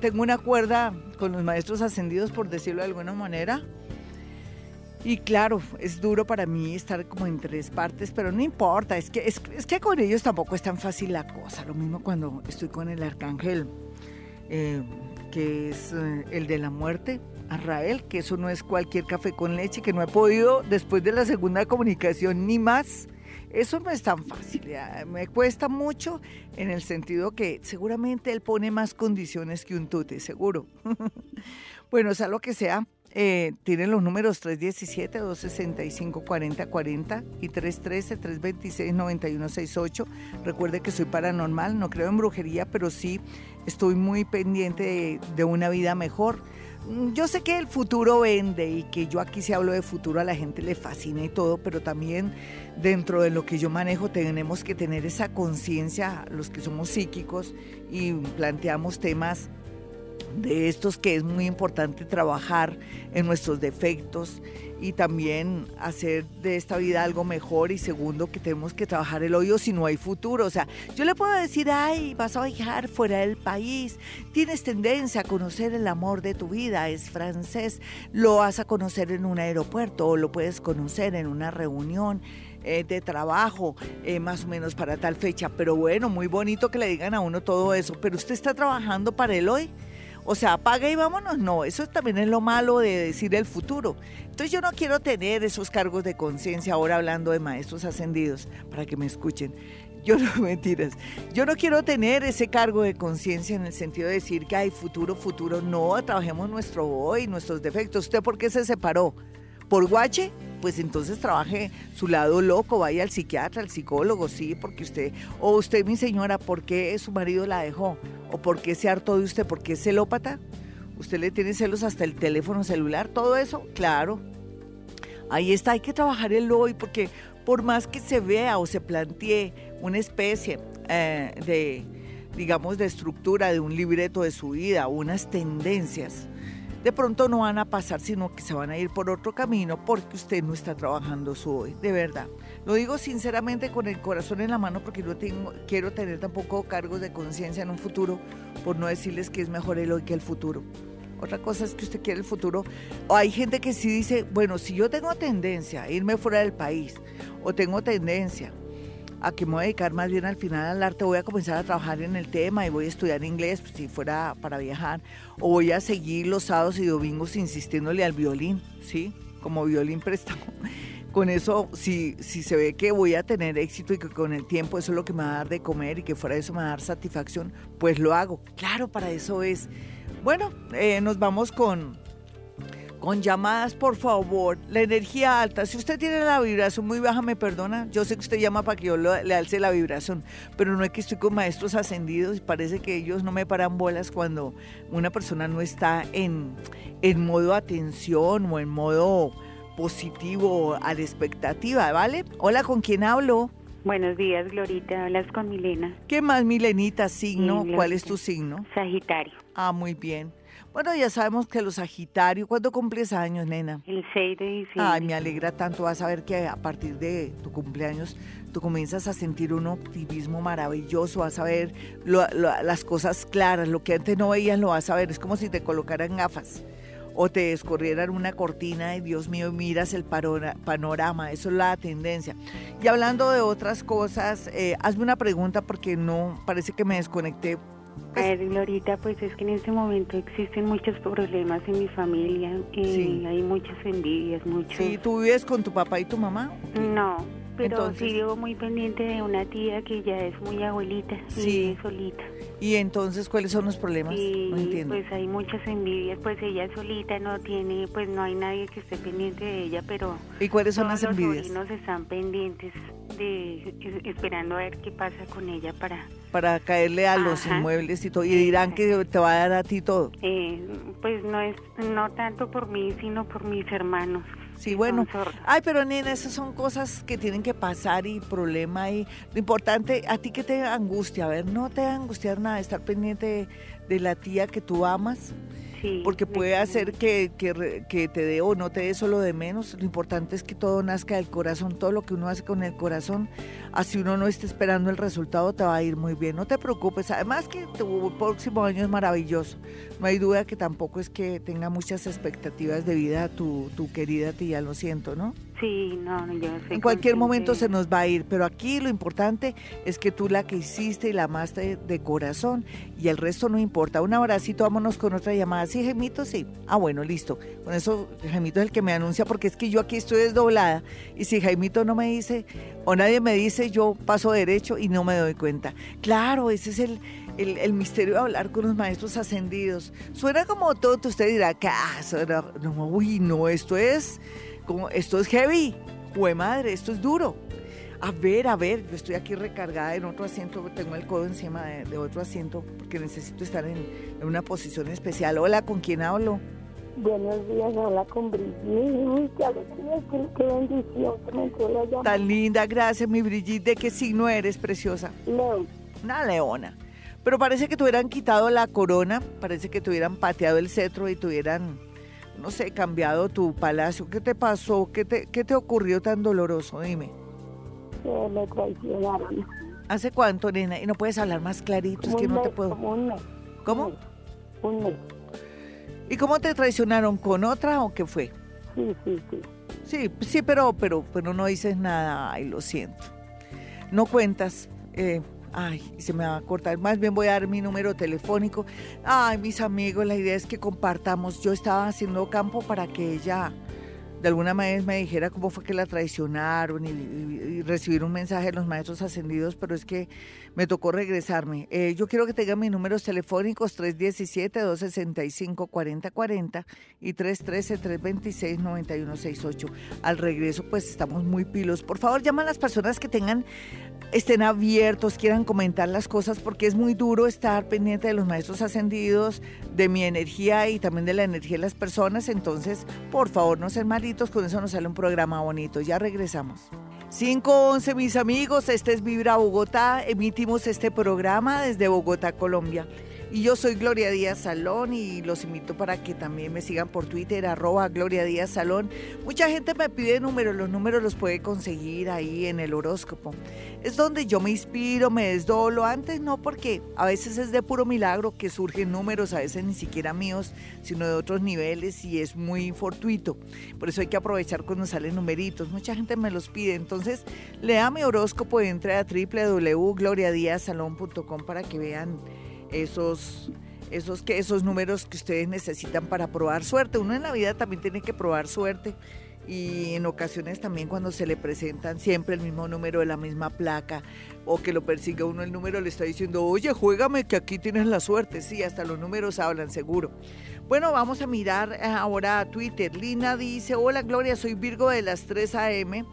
tengo una cuerda con los maestros ascendidos, por decirlo de alguna manera. Y claro, es duro para mí estar como en tres partes, pero no importa, es que, es, que con ellos tampoco es tan fácil la cosa. Lo mismo cuando estoy con el arcángel, eh, que es eh, el de la muerte, Arrael, que eso no es cualquier café con leche, que no he podido después de la segunda comunicación ni más. Eso no es tan fácil, me cuesta mucho en el sentido que seguramente él pone más condiciones que un tute, seguro. bueno, sea lo que sea, eh, tienen los números 317-265-4040 y 313-326-9168. Recuerde que soy paranormal, no creo en brujería, pero sí estoy muy pendiente de, una vida mejor yo sé que el futuro vende y que yo aquí si hablo de futuro a la gente le fascina y todo, pero también dentro de lo que yo manejo tenemos que tener esa conciencia, los que somos psíquicos y planteamos temas de estos que es muy importante trabajar en nuestros defectos y también hacer de esta vida algo mejor y segundo que tenemos que trabajar el hoyo si no hay futuro. O sea, yo le puedo decir, ay, vas a viajar fuera del país, tienes tendencia a conocer el amor de tu vida, es francés, lo vas a conocer en un aeropuerto o lo puedes conocer en una reunión. Eh, de trabajo, eh, más o menos para tal fecha. Pero bueno, muy bonito que le digan a uno todo eso. Pero usted está trabajando para el hoy. O sea, apaga y vámonos. No, eso también es lo malo de decir el futuro. Entonces yo no quiero tener esos cargos de conciencia ahora hablando de maestros ascendidos, para que me escuchen. Yo no, mentiras. Yo no quiero tener ese cargo de conciencia en el sentido de decir que hay futuro, futuro. No, trabajemos nuestro hoy, nuestros defectos. ¿Usted por qué se separó? ¿Por guache? Pues entonces trabaje su lado loco, vaya al psiquiatra, al psicólogo, sí, porque usted, o usted, mi señora, ¿por qué su marido la dejó? ¿O por qué se hartó de usted? ¿Por qué es celópata? ¿Usted le tiene celos hasta el teléfono celular? ¿Todo eso? Claro. Ahí está, hay que trabajar el hoy porque por más que se vea o se plantee una especie eh, de, digamos, de estructura de un libreto de su vida, unas tendencias, de pronto no van a pasar, sino que se van a ir por otro camino porque usted no está trabajando su hoy, de verdad. Lo digo sinceramente con el corazón en la mano porque no quiero tener tampoco cargos de conciencia en un futuro por no decirles que es mejor el hoy que el futuro. Otra cosa es que usted quiere el futuro. O hay gente que sí dice, bueno, si yo tengo tendencia a irme fuera del país o tengo tendencia a que me voy a dedicar más bien al final al arte, voy a comenzar a trabajar en el tema y voy a estudiar inglés pues, si fuera para viajar, o voy a seguir los sábados y domingos insistiéndole al violín, ¿sí? Como violín préstamo. Con eso, si, si se ve que voy a tener éxito y que con el tiempo eso es lo que me va a dar de comer y que fuera eso me va a dar satisfacción, pues lo hago. Claro, para eso es. Bueno, eh, nos vamos con con llamadas, por favor. La energía alta. Si usted tiene la vibración muy baja, me perdona. Yo sé que usted llama para que yo le alce la vibración, pero no es que estoy con maestros ascendidos y parece que ellos no me paran bolas cuando una persona no está en, en modo atención o en modo positivo a la expectativa, ¿vale? Hola, ¿con quién hablo? Buenos días, Glorita. Hablas con Milena. ¿Qué más, Milenita? Signo. ¿Cuál es tu signo? Sagitario. Ah, muy bien. Bueno, ya sabemos que los Sagitarios, ¿cuándo cumples años, nena? El 6 de diciembre. Ay, me alegra tanto. Vas a ver que a partir de tu cumpleaños tú comienzas a sentir un optimismo maravilloso, vas a ver las cosas claras, lo que antes no veías lo vas a ver. Es como si te colocaran gafas o te descorrieran una cortina y Dios mío, miras el panorama, eso es la tendencia. Y hablando de otras cosas, eh, hazme una pregunta porque no, parece que me desconecté a ver, Glorita, pues es que en este momento existen muchos problemas en mi familia, y hay muchas envidias, muchos... Sí, ¿tú vives con tu papá y tu mamá? No, pero sí vivo muy pendiente de una tía que ya es muy abuelita sí. y solita. ¿Y entonces cuáles son los problemas? no entiendo. Pues hay muchas envidias, pues ella solita no tiene, pues no hay nadie que esté pendiente de ella, pero... ¿Y cuáles son las envidias? Los sobrinos están pendientes de, esperando a ver qué pasa con ella para... Para caerle a los inmuebles y todo, y dirán que te va a dar a ti todo. Eh, pues no es, no tanto por mí, sino por mis hermanos. Sí, bueno. Ay, pero nena, esas son cosas que tienen que pasar y problema y lo importante, a ti que te angustia, a ver, no te angustiar nada, estar pendiente de la tía que tú amas porque puede hacer que, que, te dé o no te dé solo de menos. Lo importante es que todo nazca del corazón, todo lo que uno hace con el corazón, así uno no esté esperando el resultado, te va a ir muy bien. No te preocupes, además que tu próximo año es maravilloso. No hay duda que tampoco es que tenga muchas expectativas de vida tu, tu querida tía, lo siento, ¿no? Sí, no, yo sé. En cualquier momento se nos va a ir, pero aquí lo importante es que tú la que hiciste y la amaste de corazón y el resto no importa. Un abracito, vámonos con otra llamada. Sí, Gemito, sí. Ah, bueno, listo. Con eso, Gemito es el que me anuncia porque es que yo aquí estoy desdoblada y si Jaimito no me dice o nadie me dice, yo paso derecho y no me doy cuenta. Claro, ese es el, el, misterio de hablar con los maestros ascendidos. Suena como todo, usted dirá, ¿qué? Ah, no, uy, no, esto es esto es heavy, jue madre, esto es duro. A ver, a ver, yo estoy aquí recargada en otro asiento, tengo el codo encima de, otro asiento porque necesito estar en, una posición especial. Hola, ¿con quién hablo? Buenos días, habla con Brigitte. Qué alegría, qué bendición que me la llamada. Tan linda, gracias, mi Brigitte. ¿De qué signo eres, preciosa? León. Una leona. Pero parece que te hubieran quitado la corona, parece que te hubieran pateado el cetro y te hubieran no sé, cambiado tu palacio. ¿Qué te pasó? ¿Qué te, qué te ocurrió tan doloroso? Dime. Que me traicionaron. ¿Hace cuánto, nena? Y no puedes hablar más clarito, es que no te puedo... Como un mes. ¿Cómo? Un mes. ¿Y cómo te traicionaron? ¿Con otra o qué fue? Sí, sí, sí. Sí, sí, pero, pero, pero no dices nada. Ay, lo siento. No cuentas. Eh, Ay, se me va a cortar. Más bien voy a dar mi número telefónico. Ay, mis amigos, la idea es que compartamos. Yo estaba haciendo campo para que ella de alguna manera me dijera cómo fue que la traicionaron y, recibir un mensaje de los maestros ascendidos, pero es que me tocó regresarme. Eh, yo quiero que tengan mis números telefónicos 317-265-4040 y 313-326-9168. Al regreso, pues estamos muy pilos. Por favor, llaman a las personas que tengan estén abiertos, quieran comentar las cosas, porque es muy duro estar pendiente de los maestros ascendidos, de mi energía y también de la energía de las personas. Entonces, por favor, no sean malitos, con eso nos sale un programa bonito. Ya regresamos. 511, mis amigos, este es Vibra Bogotá. Emitimos este programa desde Bogotá, Colombia. Y yo soy Gloria Díaz Salón y los invito para que también me sigan por Twitter, arroba Gloria Díaz Salón. Mucha gente me pide números, los números los puede conseguir ahí en el horóscopo. Es donde yo me inspiro, me desdolo. Antes no, porque a veces es de puro milagro que surgen números, a veces ni siquiera míos, sino de otros niveles y es muy fortuito. Por eso hay que aprovechar cuando salen numeritos. Mucha gente me los pide. Entonces, lea mi horóscopo, entre a www.gloriadiazsalón.com para que vean esos, esos, que, esos números que ustedes necesitan para probar suerte. Uno en la vida también tiene que probar suerte y en ocasiones también cuando se le presentan siempre el mismo número de la misma placa o que lo persiga uno el número le está diciendo, oye, juégame que aquí tienes la suerte. Sí, hasta los números hablan, seguro. Bueno, vamos a mirar ahora a Twitter. Lina dice, hola Gloria, soy Virgo de las 3 a.m.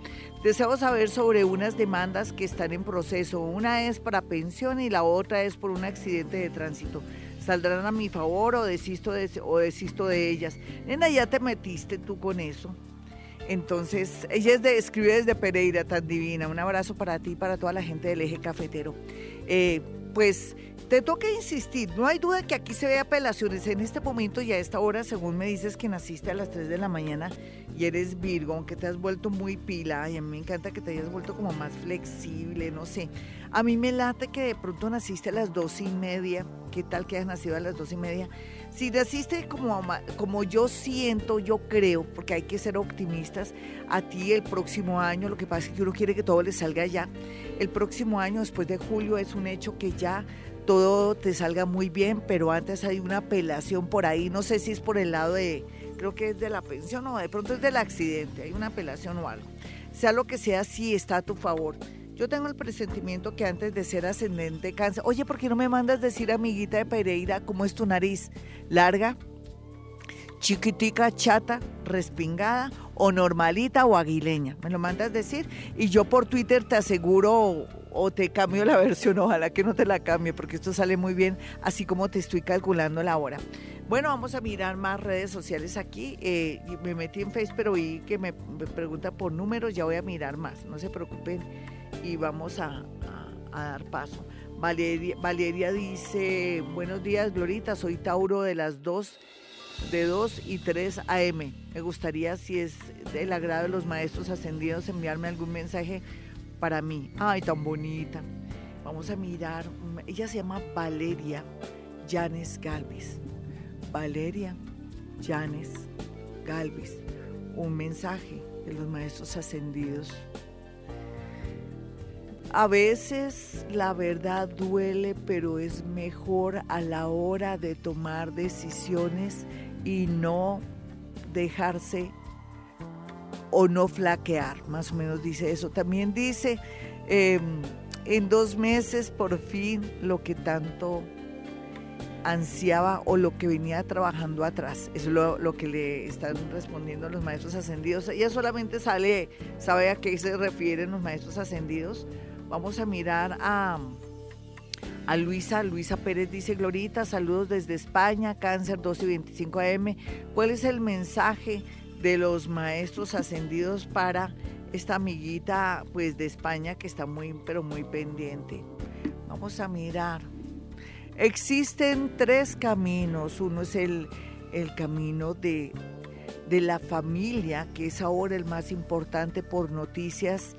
Deseo saber sobre unas demandas que están en proceso. Una es para pensión y la otra es por un accidente de tránsito. ¿Saldrán a mi favor o desisto de, o desisto de ellas? Nena, ¿ya te metiste tú con eso? Entonces, ella es de, escribe desde Pereira, tan divina. Un abrazo para ti y para toda la gente del eje cafetero. Eh, pues te toca insistir, no hay duda que aquí se ve apelaciones en este momento y a esta hora, según me dices que naciste a las 3 de la mañana y eres Virgo, que te has vuelto muy pila y a mí me encanta que te hayas vuelto como más flexible, no sé. A mí me late que de pronto naciste a las dos y media, ¿qué tal que has nacido a las dos y media? Si naciste como, como yo siento, yo creo, porque hay que ser optimistas, a ti el próximo año, lo que pasa es que uno quiere que todo le salga ya, el próximo año después de julio es un hecho que ya todo te salga muy bien, pero antes hay una apelación por ahí, no sé si es por el lado de, creo que es de la pensión o de pronto es del accidente, hay una apelación o algo. Sea lo que sea, sí está a tu favor. Yo tengo el presentimiento que antes de ser ascendente cáncer, oye, ¿por qué no me mandas decir, amiguita de Pereira, cómo es tu nariz? ¿Larga? Chiquitica, chata, respingada o normalita o aguileña. Me lo mandas decir y yo por Twitter te aseguro o te cambio la versión, ojalá que no te la cambie porque esto sale muy bien así como te estoy calculando la hora. Bueno, vamos a mirar más redes sociales aquí. Eh, me metí en Facebook, pero vi que me, pregunta por números, ya voy a mirar más, no se preocupen y vamos a, dar paso. Valeria, Valeria dice, buenos días Glorita, soy Tauro de las dos de 2 y 3 AM. Me gustaría, si es del agrado de los maestros ascendidos, enviarme algún mensaje para mí. Ay, tan bonita. Vamos a mirar. Ella se llama Valeria Janes Galvis. Valeria Janes Galvis. Un mensaje de los maestros ascendidos. A veces la verdad duele, pero es mejor a la hora de tomar decisiones y no dejarse o no flaquear, más o menos dice eso. También dice, em, en dos meses por fin lo que tanto ansiaba o lo que venía trabajando atrás. Eso es lo, que le están respondiendo los maestros ascendidos. Ella solamente sale, sabe a qué se refieren los maestros ascendidos. Vamos a mirar a, a Luisa. Luisa Pérez dice, Glorita, saludos desde España, cáncer 12 y 25 AM. ¿Cuál es el mensaje de los maestros ascendidos para esta amiguita pues de España que está muy pero muy pendiente. Vamos a mirar. Existen tres caminos. Uno es el, el camino de, de la familia, que es ahora el más importante por noticias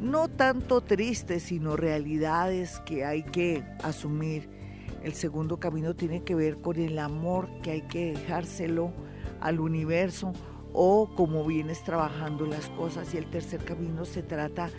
no tanto tristes, sino realidades que hay que asumir. El segundo camino tiene que ver con el amor que hay que dejárselo al universo o cómo vienes trabajando las cosas y el tercer camino se trata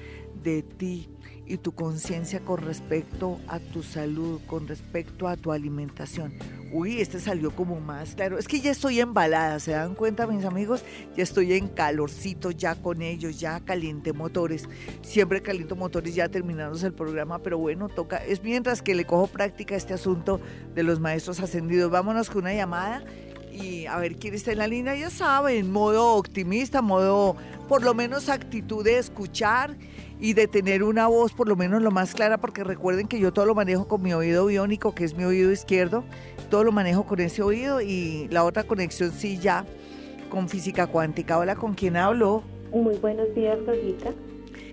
de ti y tu conciencia con respecto a tu salud, con respecto a tu alimentación. Uy, este salió como más claro. Es que ya estoy embalada, ¿se dan cuenta mis amigos? Ya estoy en calorcito ya con ellos, ya caliente motores. Siempre caliento motores ya terminándose el programa, pero bueno, toca. Es mientras que le cojo práctica este asunto de los maestros ascendidos. Vámonos con una llamada y a ver quién está en la línea, ya saben, modo optimista, modo por lo menos actitud de escuchar y de tener una voz por lo menos lo más clara, porque recuerden que yo todo lo manejo con mi oído biónico, que es mi oído izquierdo, todo lo manejo con ese oído y la otra conexión sí ya con física cuántica. Hola, ¿con quién hablo? Muy buenos días, Rosita.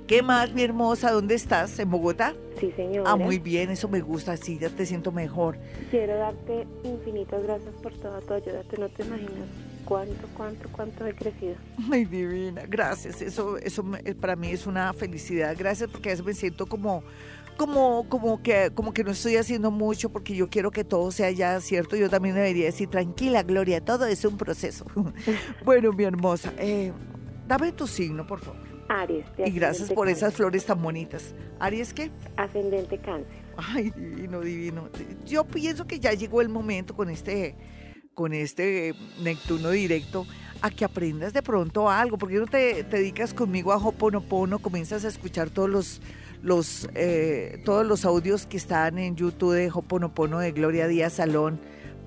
¿Qué más, mi hermosa? ¿Dónde estás? ¿En Bogotá? Sí, señora. Ah, muy bien, eso me gusta, sí, ya te siento mejor. Quiero darte infinitas gracias por toda tu ayuda, tú no te imaginas cuánto, cuánto, cuánto he crecido. Ay, divina, gracias, eso, eso para mí es una felicidad, gracias porque a veces me siento como como, como, que, como que no estoy haciendo mucho porque yo quiero que todo sea ya cierto. Yo también debería decir, tranquila, Gloria, todo es un proceso. bueno, mi hermosa, eh, dame tu signo, por favor. Aries. y gracias por esas flores tan bonitas. ¿Aries qué? Ascendente cáncer. Ay, divino, divino. Yo pienso que ya llegó el momento con este, con este Neptuno directo a que aprendas de pronto algo. porque no te, dedicas conmigo a Hoponopono? Comienzas a escuchar todos los, los, eh, todos los audios que están en YouTube de Hoponopono de Gloria Díaz Salón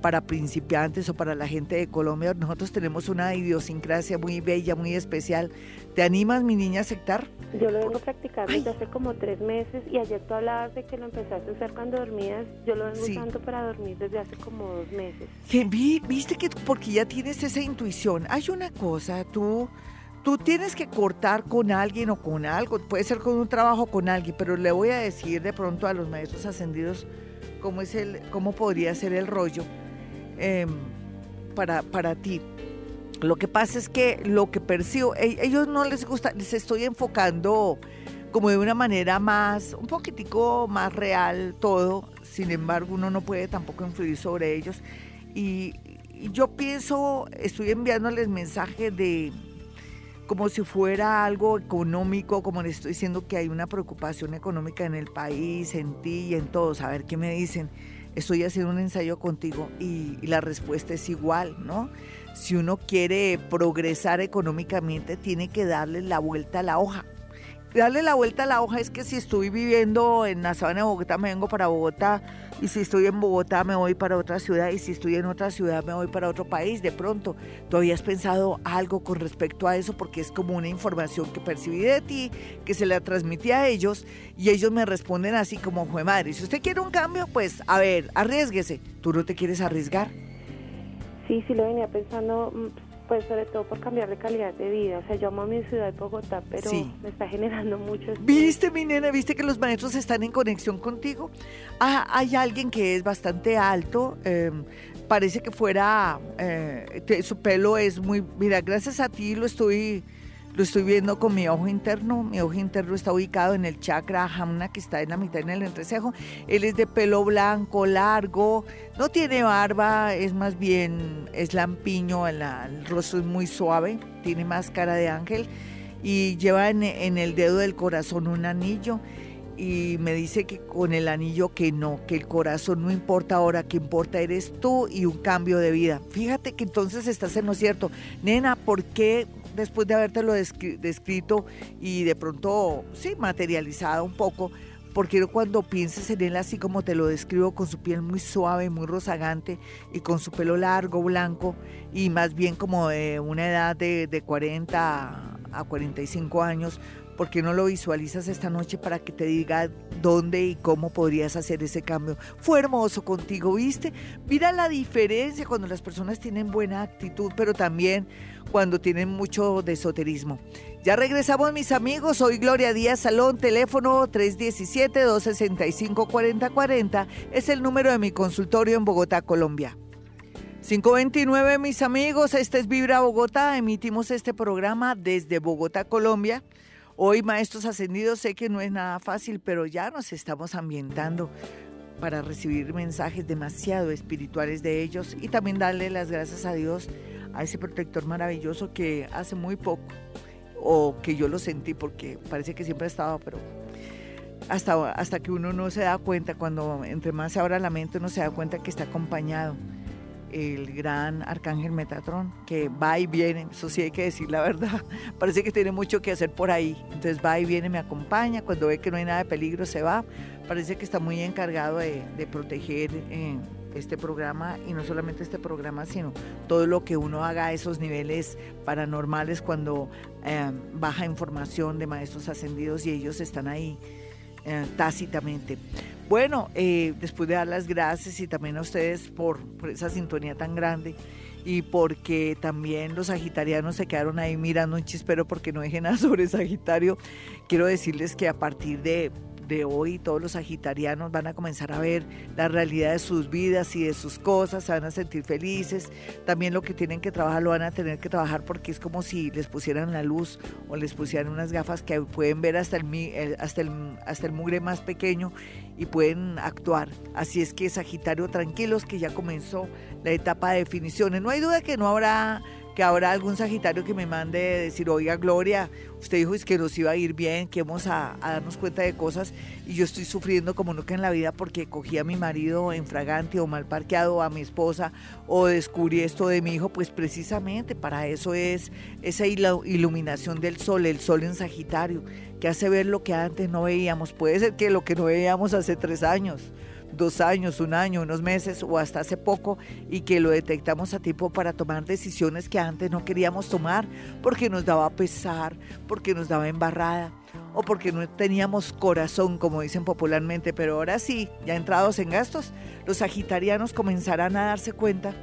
para principiantes o para la gente de Colombia. Nosotros tenemos una idiosincrasia muy bella, muy especial. ¿Te animas, mi niña, a aceptar? Yo lo vengo practicando desde hace como tres meses y ayer tú hablabas de que lo empezaste a usar cuando dormías. Yo lo vengo usando para dormir desde hace como dos meses. Vi, viste que porque ya tienes esa intuición. Hay una cosa, tú tú tienes que cortar con alguien o con algo, puede ser con un trabajo con alguien, pero le voy a decir de pronto a los maestros ascendidos cómo, es el, cómo podría ser el rollo em, para, para ti. Lo que pasa es que lo que percibo, e, ellos no les gusta, les estoy enfocando como de una manera más, un poquitico más real todo, sin embargo uno no puede tampoco influir sobre ellos. Y, yo pienso, estoy enviándoles mensajes de como si fuera algo económico, como les estoy diciendo que hay una preocupación económica en el país, en ti y en todos, a ver qué me dicen. Estoy haciendo un ensayo contigo y, y la respuesta es igual, ¿no? Si uno quiere progresar económicamente, tiene que darle la vuelta a la hoja darle la vuelta a la hoja es que si estoy viviendo en la sabana de Bogotá me vengo para Bogotá y si estoy en Bogotá me voy para otra ciudad y si estoy en otra ciudad me voy para otro país. De pronto, ¿tú habías pensado algo con respecto a eso? Porque es como una información que percibí de ti, que se la transmití a ellos y ellos me responden así como, fue madre, si usted quiere un cambio, pues a ver, arriesguese. ¿Tú no te quieres arriesgar? Sí, sí lo venía pensando, mm, pues sobre todo por cambiar de calidad de vida. O sea, yo amo a mi ciudad de Bogotá, pero me está generando mucho ¿Viste, mi nena? ¿Viste que los maestros están en conexión contigo? Ah, hay alguien que es bastante alto, em, parece que fuera, eh, su pelo es muy, mira, gracias a ti lo estoy lo estoy viendo con mi ojo interno. Mi ojo interno está ubicado en el chakra Hamna, que está en la mitad en el entrecejo. Él es de pelo blanco, largo, no tiene barba, es más bien, es lampiño, el, rostro es muy suave, tiene más cara de ángel y lleva en, el dedo del corazón un anillo y me dice que con el anillo que no, que el corazón no importa ahora, que importa eres tú y un cambio de vida. Fíjate que entonces estás en lo cierto. Nena, ¿por qué después de habértelo descrito y de pronto, sí, materializado un poco, porque cuando pienses en él así como te lo describo, con su piel muy suave, muy rozagante y con su pelo largo, blanco y más bien como de una edad de, de 40 a 45 años, ¿por qué no lo visualizas esta noche para que te diga dónde y cómo podrías hacer ese cambio? Fue hermoso contigo, ¿viste? Mira la diferencia cuando las personas tienen buena actitud, pero también cuando tienen mucho de esoterismo. Ya regresamos mis amigos, soy Gloria Díaz Salón, teléfono 317-265-4040, es el número de mi consultorio en Bogotá, Colombia. 529 mis amigos, este es Vibra Bogotá, emitimos este programa desde Bogotá, Colombia. Hoy, maestros ascendidos, sé que no es nada fácil, pero ya nos estamos ambientando para recibir mensajes demasiado espirituales de ellos y también darle las gracias a Dios a ese protector maravilloso que hace muy poco, o que yo lo sentí porque parece que siempre ha estado, pero hasta, hasta que uno no se da cuenta, cuando entre más se abra la mente uno se da cuenta que está acompañado el gran arcángel Metatrón, que va y viene, eso sí hay que decir la verdad, parece que tiene mucho que hacer por ahí, entonces va y viene, me acompaña, cuando ve que no hay nada de peligro se va, parece que está muy encargado de, proteger eh, este programa. Y no solamente este programa, sino todo lo que uno haga a esos niveles paranormales cuando eh, baja información de maestros ascendidos y ellos están ahí eh, tácitamente. Bueno, eh, después de dar las gracias y también a ustedes por, esa sintonía tan grande y porque también los sagitarianos se quedaron ahí mirando un chispero porque no dije nada sobre Sagitario, quiero decirles que a partir de de hoy todos los sagitarianos van a comenzar a ver la realidad de sus vidas y de sus cosas, se van a sentir felices. También lo que tienen que trabajar lo van a tener que trabajar porque es como si les pusieran la luz o les pusieran unas gafas que pueden ver hasta el, hasta el, hasta el mugre más pequeño y pueden actuar. Así es que Sagitario, tranquilos que ya comenzó la etapa de definiciones. No hay duda que no habrá que habrá algún Sagitario que me mande decir, oiga Gloria, usted dijo es que nos iba a ir bien, que vamos a, darnos cuenta de cosas y yo estoy sufriendo como nunca en la vida porque cogí a mi marido en fragante o mal parqueado, a mi esposa o descubrí esto de mi hijo, pues precisamente para eso es esa iluminación del sol, el sol en Sagitario, que hace ver lo que antes no veíamos, puede ser que lo que no veíamos hace tres años dos años, un año, unos meses o hasta hace poco y que lo detectamos a tiempo para tomar decisiones que antes no queríamos tomar porque nos daba pesar, porque nos daba embarrada o porque no teníamos corazón, como dicen popularmente, pero ahora sí, ya entrados en gastos, los sagitarianos comenzarán a darse cuenta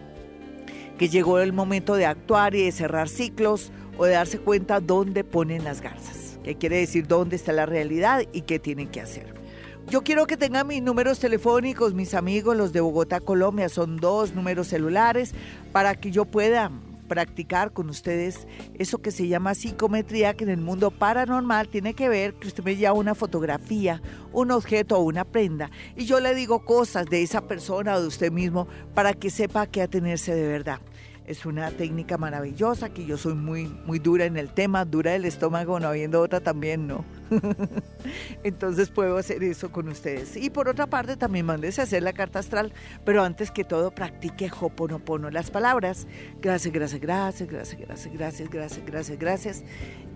que llegó el momento de actuar y de cerrar ciclos o de darse cuenta dónde ponen las garzas, que quiere decir dónde está la realidad y qué tienen que hacer. Yo quiero que tengan mis números telefónicos, mis amigos, los de Bogotá, Colombia, son dos números celulares, para que yo pueda practicar con ustedes eso que se llama psicometría, que en el mundo paranormal tiene que ver que usted me lleva una fotografía, un objeto o una prenda, y yo le digo cosas de esa persona o de usted mismo para que sepa qué atenerse de verdad. Es una técnica maravillosa que yo soy muy, muy dura en el tema, dura del estómago, no habiendo otra también, ¿no? Entonces puedo hacer eso con ustedes. Y por otra parte, también mandes a hacer la carta astral, pero antes que todo, practique Hoponopono, las palabras. Gracias, gracias, gracias, gracias, gracias, gracias, gracias, gracias, gracias.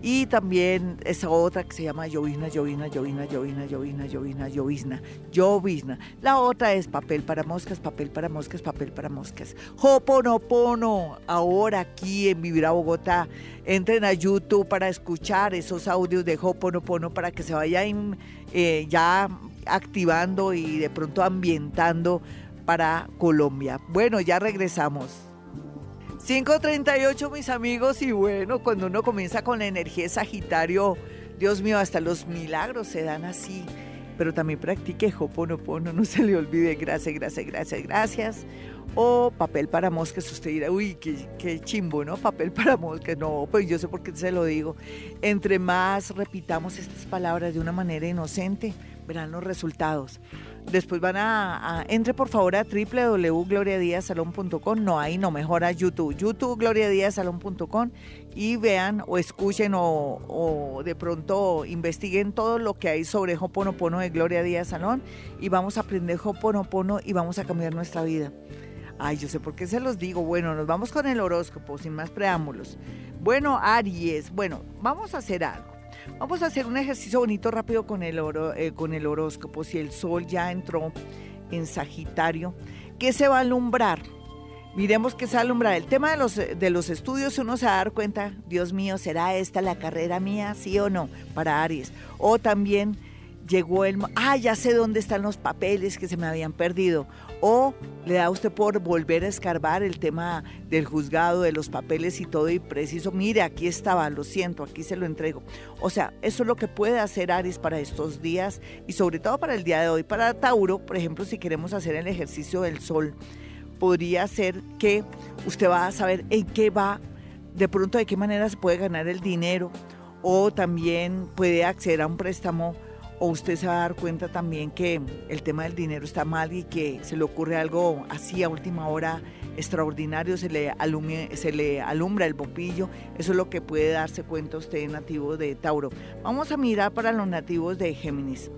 Y también esa otra que se llama llovizna, llovizna, llovizna, llovizna, llovizna, llovizna, llovizna, llovizna. La otra es papel para moscas, papel para moscas, papel para moscas. Hoponopono, ahora aquí en Vivir a Bogotá. Entren a YouTube para escuchar esos audios de Hoponopono para que se vayan eh, ya activando y de pronto ambientando para Colombia. Bueno, ya regresamos. 5.38 mis amigos y bueno, cuando uno comienza con la energía de Sagitario, Dios mío, hasta los milagros se dan así. Pero también practique Hoponopono, no se le olvide. Gracias, gracias, gracias, gracias o papel para moscas. Usted dirá, uy, qué, qué, chimbo, ¿no? Papel para moscas. No, pues yo sé por qué se lo digo. Entre más repitamos estas palabras de una manera inocente, verán los resultados. Después van a, entre por favor a www.gloriadiazalón.com, no ahí no, mejor a YouTube, YouTube gloriadiazalón.com y vean o escuchen o, de pronto investiguen todo lo que hay sobre Hoponopono de Gloria Díaz Salón y vamos a aprender Hoponopono y vamos a cambiar nuestra vida. Ay, yo sé por qué se los digo. Bueno, nos vamos con el horóscopo, sin más preámbulos. Bueno, Aries, bueno, vamos a hacer algo. Vamos a hacer un ejercicio bonito rápido con el, oro, eh, con el horóscopo. Si el sol ya entró en Sagitario, ¿qué se va a alumbrar? Miremos qué se va a alumbrar. El tema de los, de los estudios, uno se va a dar cuenta, Dios mío, ¿será esta la carrera mía? ¿Sí o no? Para Aries. O también llegó el... Ah, ya sé dónde están los papeles que se me habían perdido. O le da usted por volver a escarbar el tema del juzgado, de los papeles y todo y preciso. Mire, aquí estaba, lo siento, aquí se lo entrego. O sea, eso es lo que puede hacer Aries para estos días y sobre todo para el día de hoy. Para Tauro, por ejemplo, si queremos hacer el ejercicio del sol, podría ser que usted va a saber en qué va, de pronto de qué manera se puede ganar el dinero o también puede acceder a un préstamo o usted se va a dar cuenta también que el tema del dinero está mal y que se le ocurre algo así a última hora extraordinario, se le, se le alumbra el bombillo, eso es lo que puede darse cuenta usted nativo de Tauro. Vamos a mirar para los nativos de Géminis.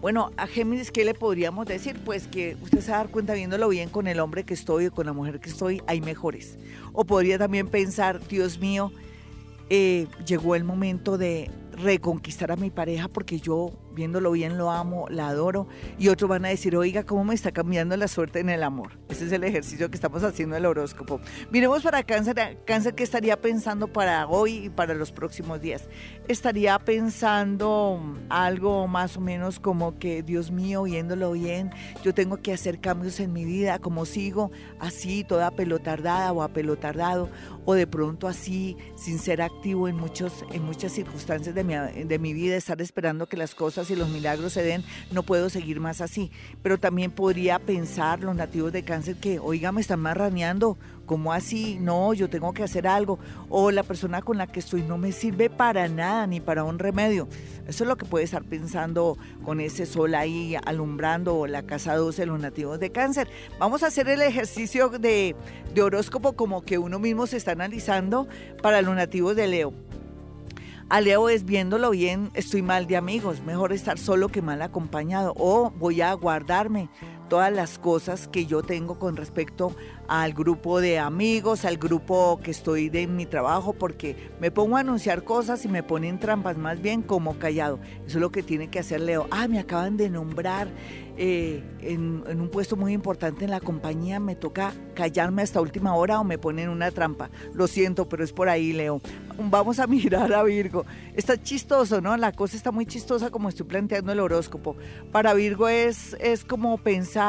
Bueno, a Géminis, ¿qué le podríamos decir? Pues que usted se va a dar cuenta viéndolo bien con el hombre que estoy o con la mujer que estoy, hay mejores. O podría también pensar, Dios mío, eh, llegó el momento de reconquistar a mi pareja porque yo viéndolo bien lo amo, la adoro y otros van a decir, oiga, ¿cómo me está cambiando la suerte en el amor? Ese es el ejercicio que estamos haciendo en el horóscopo. Miremos para cáncer, cáncer que estaría pensando para hoy y para los próximos días. Estaría pensando algo más o menos como que, Dios mío, viéndolo bien, yo tengo que hacer cambios en mi vida, como sigo así, toda pelotardada o apelotardado, o de pronto así, sin ser activo en, muchos, en muchas circunstancias de mi, de mi vida, estar esperando que las cosas y los milagros se den, no puedo seguir más así. Pero también podría pensar los nativos de cáncer que, oiga, me están marraneando, ¿cómo así? No, yo tengo que hacer algo. O la persona con la que estoy no me sirve para nada, ni para un remedio. Eso es lo que puede estar pensando con ese sol ahí alumbrando la casa 12 de los nativos de cáncer. Vamos a hacer el ejercicio de, de horóscopo como que uno mismo se está analizando para los nativos de Leo. A Leo es viéndolo bien, estoy mal de amigos, mejor estar solo que mal acompañado. O voy a guardarme todas las cosas que yo tengo con respecto al grupo de amigos, al grupo que estoy de mi trabajo, porque me pongo a anunciar cosas y me ponen trampas, más bien como callado. Eso es lo que tiene que hacer Leo. Ah, me acaban de nombrar eh, en, un puesto muy importante en la compañía, me toca callarme hasta última hora o me ponen una trampa. Lo siento, pero es por ahí, Leo. Vamos a mirar a Virgo. Está chistoso, ¿no? La cosa está muy chistosa como estoy planteando el horóscopo. Para Virgo es, es como pensar,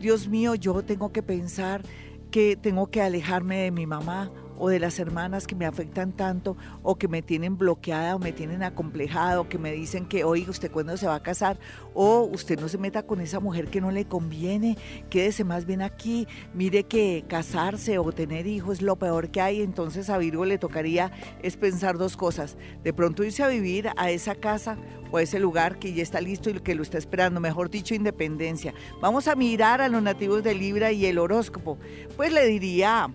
Dios mío, yo tengo que pensar que tengo que alejarme de mi mamá o de las hermanas que me afectan tanto o que me tienen bloqueada o me tienen acomplejada o que me dicen que, oiga, ¿usted cuándo se va a casar? O usted no se meta con esa mujer que no le conviene, quédese más bien aquí, mire que casarse o tener hijos es lo peor que hay, entonces a Virgo le tocaría es pensar dos cosas, de pronto irse a vivir a esa casa o a ese lugar que ya está listo y que lo está esperando, mejor dicho, independencia. Vamos a mirar a los nativos de Libra y el horóscopo. Pues le diría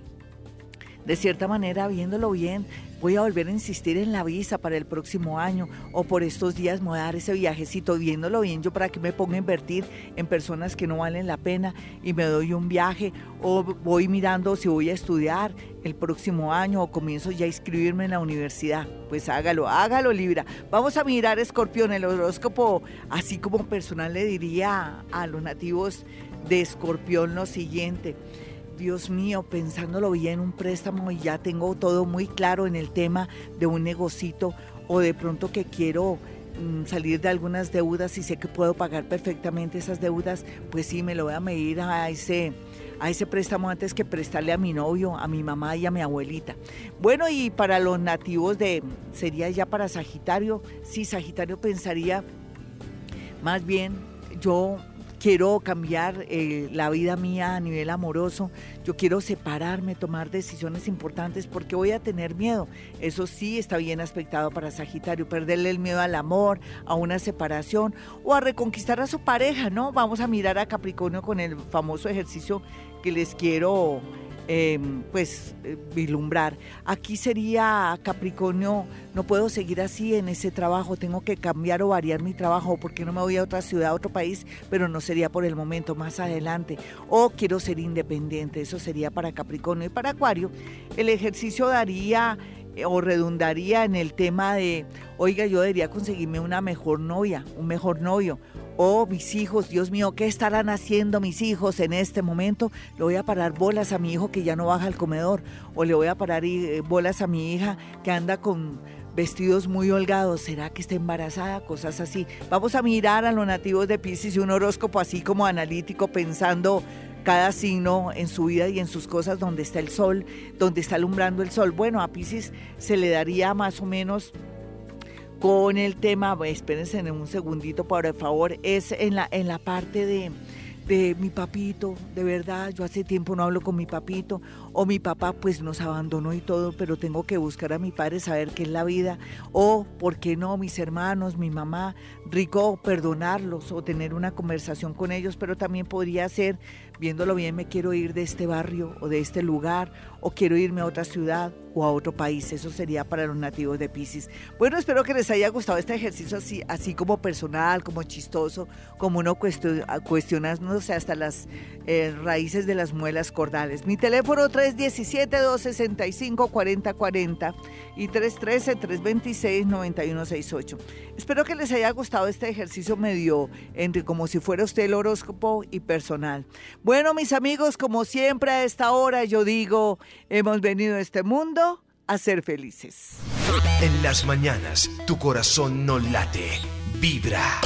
de cierta manera, viéndolo bien, voy a volver a insistir en la visa para el próximo año o por estos días me voy a dar ese viajecito, viéndolo bien, yo para que me ponga a invertir en personas que no valen la pena y me doy un viaje o voy mirando si voy a estudiar el próximo año o comienzo ya a inscribirme en la universidad. Pues hágalo, hágalo Libra. Vamos a mirar Escorpión, el horóscopo, así como personal le diría a los nativos de Escorpión lo siguiente. Dios mío, pensándolo bien, un préstamo y ya tengo todo muy claro en el tema de un negocito o de pronto que quiero mm, salir de algunas deudas y sé que puedo pagar perfectamente esas deudas, pues sí, me lo voy a medir a ese, a ese préstamo antes que prestarle a mi novio, a mi mamá y a mi abuelita. Bueno, y para los nativos de, sería ya para Sagitario, sí, Sagitario pensaría más bien yo quiero cambiar eh, la vida mía a nivel amoroso, yo quiero separarme, tomar decisiones importantes porque voy a tener miedo. Eso sí está bien aspectado para Sagitario, perderle el miedo al amor, a una separación o a reconquistar a su pareja, ¿no? Vamos a mirar a Capricornio con el famoso ejercicio que les quiero Em, pues eh, vislumbrar. Aquí sería Capricornio, no puedo seguir así en ese trabajo, tengo que cambiar o variar mi trabajo, porque no me voy a otra ciudad, a otro país, pero no sería por el momento, más adelante. O quiero ser independiente, eso sería para Capricornio. Y para Acuario, el ejercicio daría eh, o redundaría en el tema de, oiga, yo debería conseguirme una mejor novia, un mejor novio, Oh, mis hijos, Dios mío, ¿qué estarán haciendo mis hijos en este momento? Le voy a parar bolas a mi hijo que ya no baja al comedor. O le voy a parar eh, bolas a mi hija que anda con vestidos muy holgados. ¿Será que está embarazada? Cosas así. Vamos a mirar a los nativos de Pisces y un horóscopo así como analítico pensando cada signo en su vida y en sus cosas donde está el sol, donde está alumbrando el sol. Bueno, a Pisces se le daría más o menos con el tema, espérense en un segundito por favor, es en la, en la parte de, de mi papito, de verdad, yo hace tiempo no hablo con mi papito, o mi papá pues nos abandonó y todo, pero tengo que buscar a mi padre, saber qué es la vida, o por qué no, mis hermanos, mi mamá, rico perdonarlos o tener una conversación con ellos, pero también podría ser, viéndolo bien, me quiero ir de este barrio o de este lugar, o quiero irme a otra ciudad, o a otro país. Eso sería para los nativos de Pisces. Bueno, espero que les haya gustado este ejercicio así, así como personal, como chistoso, como uno cuestionándose hasta las eh, raíces de las muelas cordales. Mi teléfono 317-265-4040 y 313-326-9168. Espero que les haya gustado este ejercicio medio entre como si fuera usted el horóscopo y personal. Bueno, mis amigos, como siempre a esta hora yo digo, hemos venido a este mundo a ser felices. En las mañanas, tu corazón no late, vibra.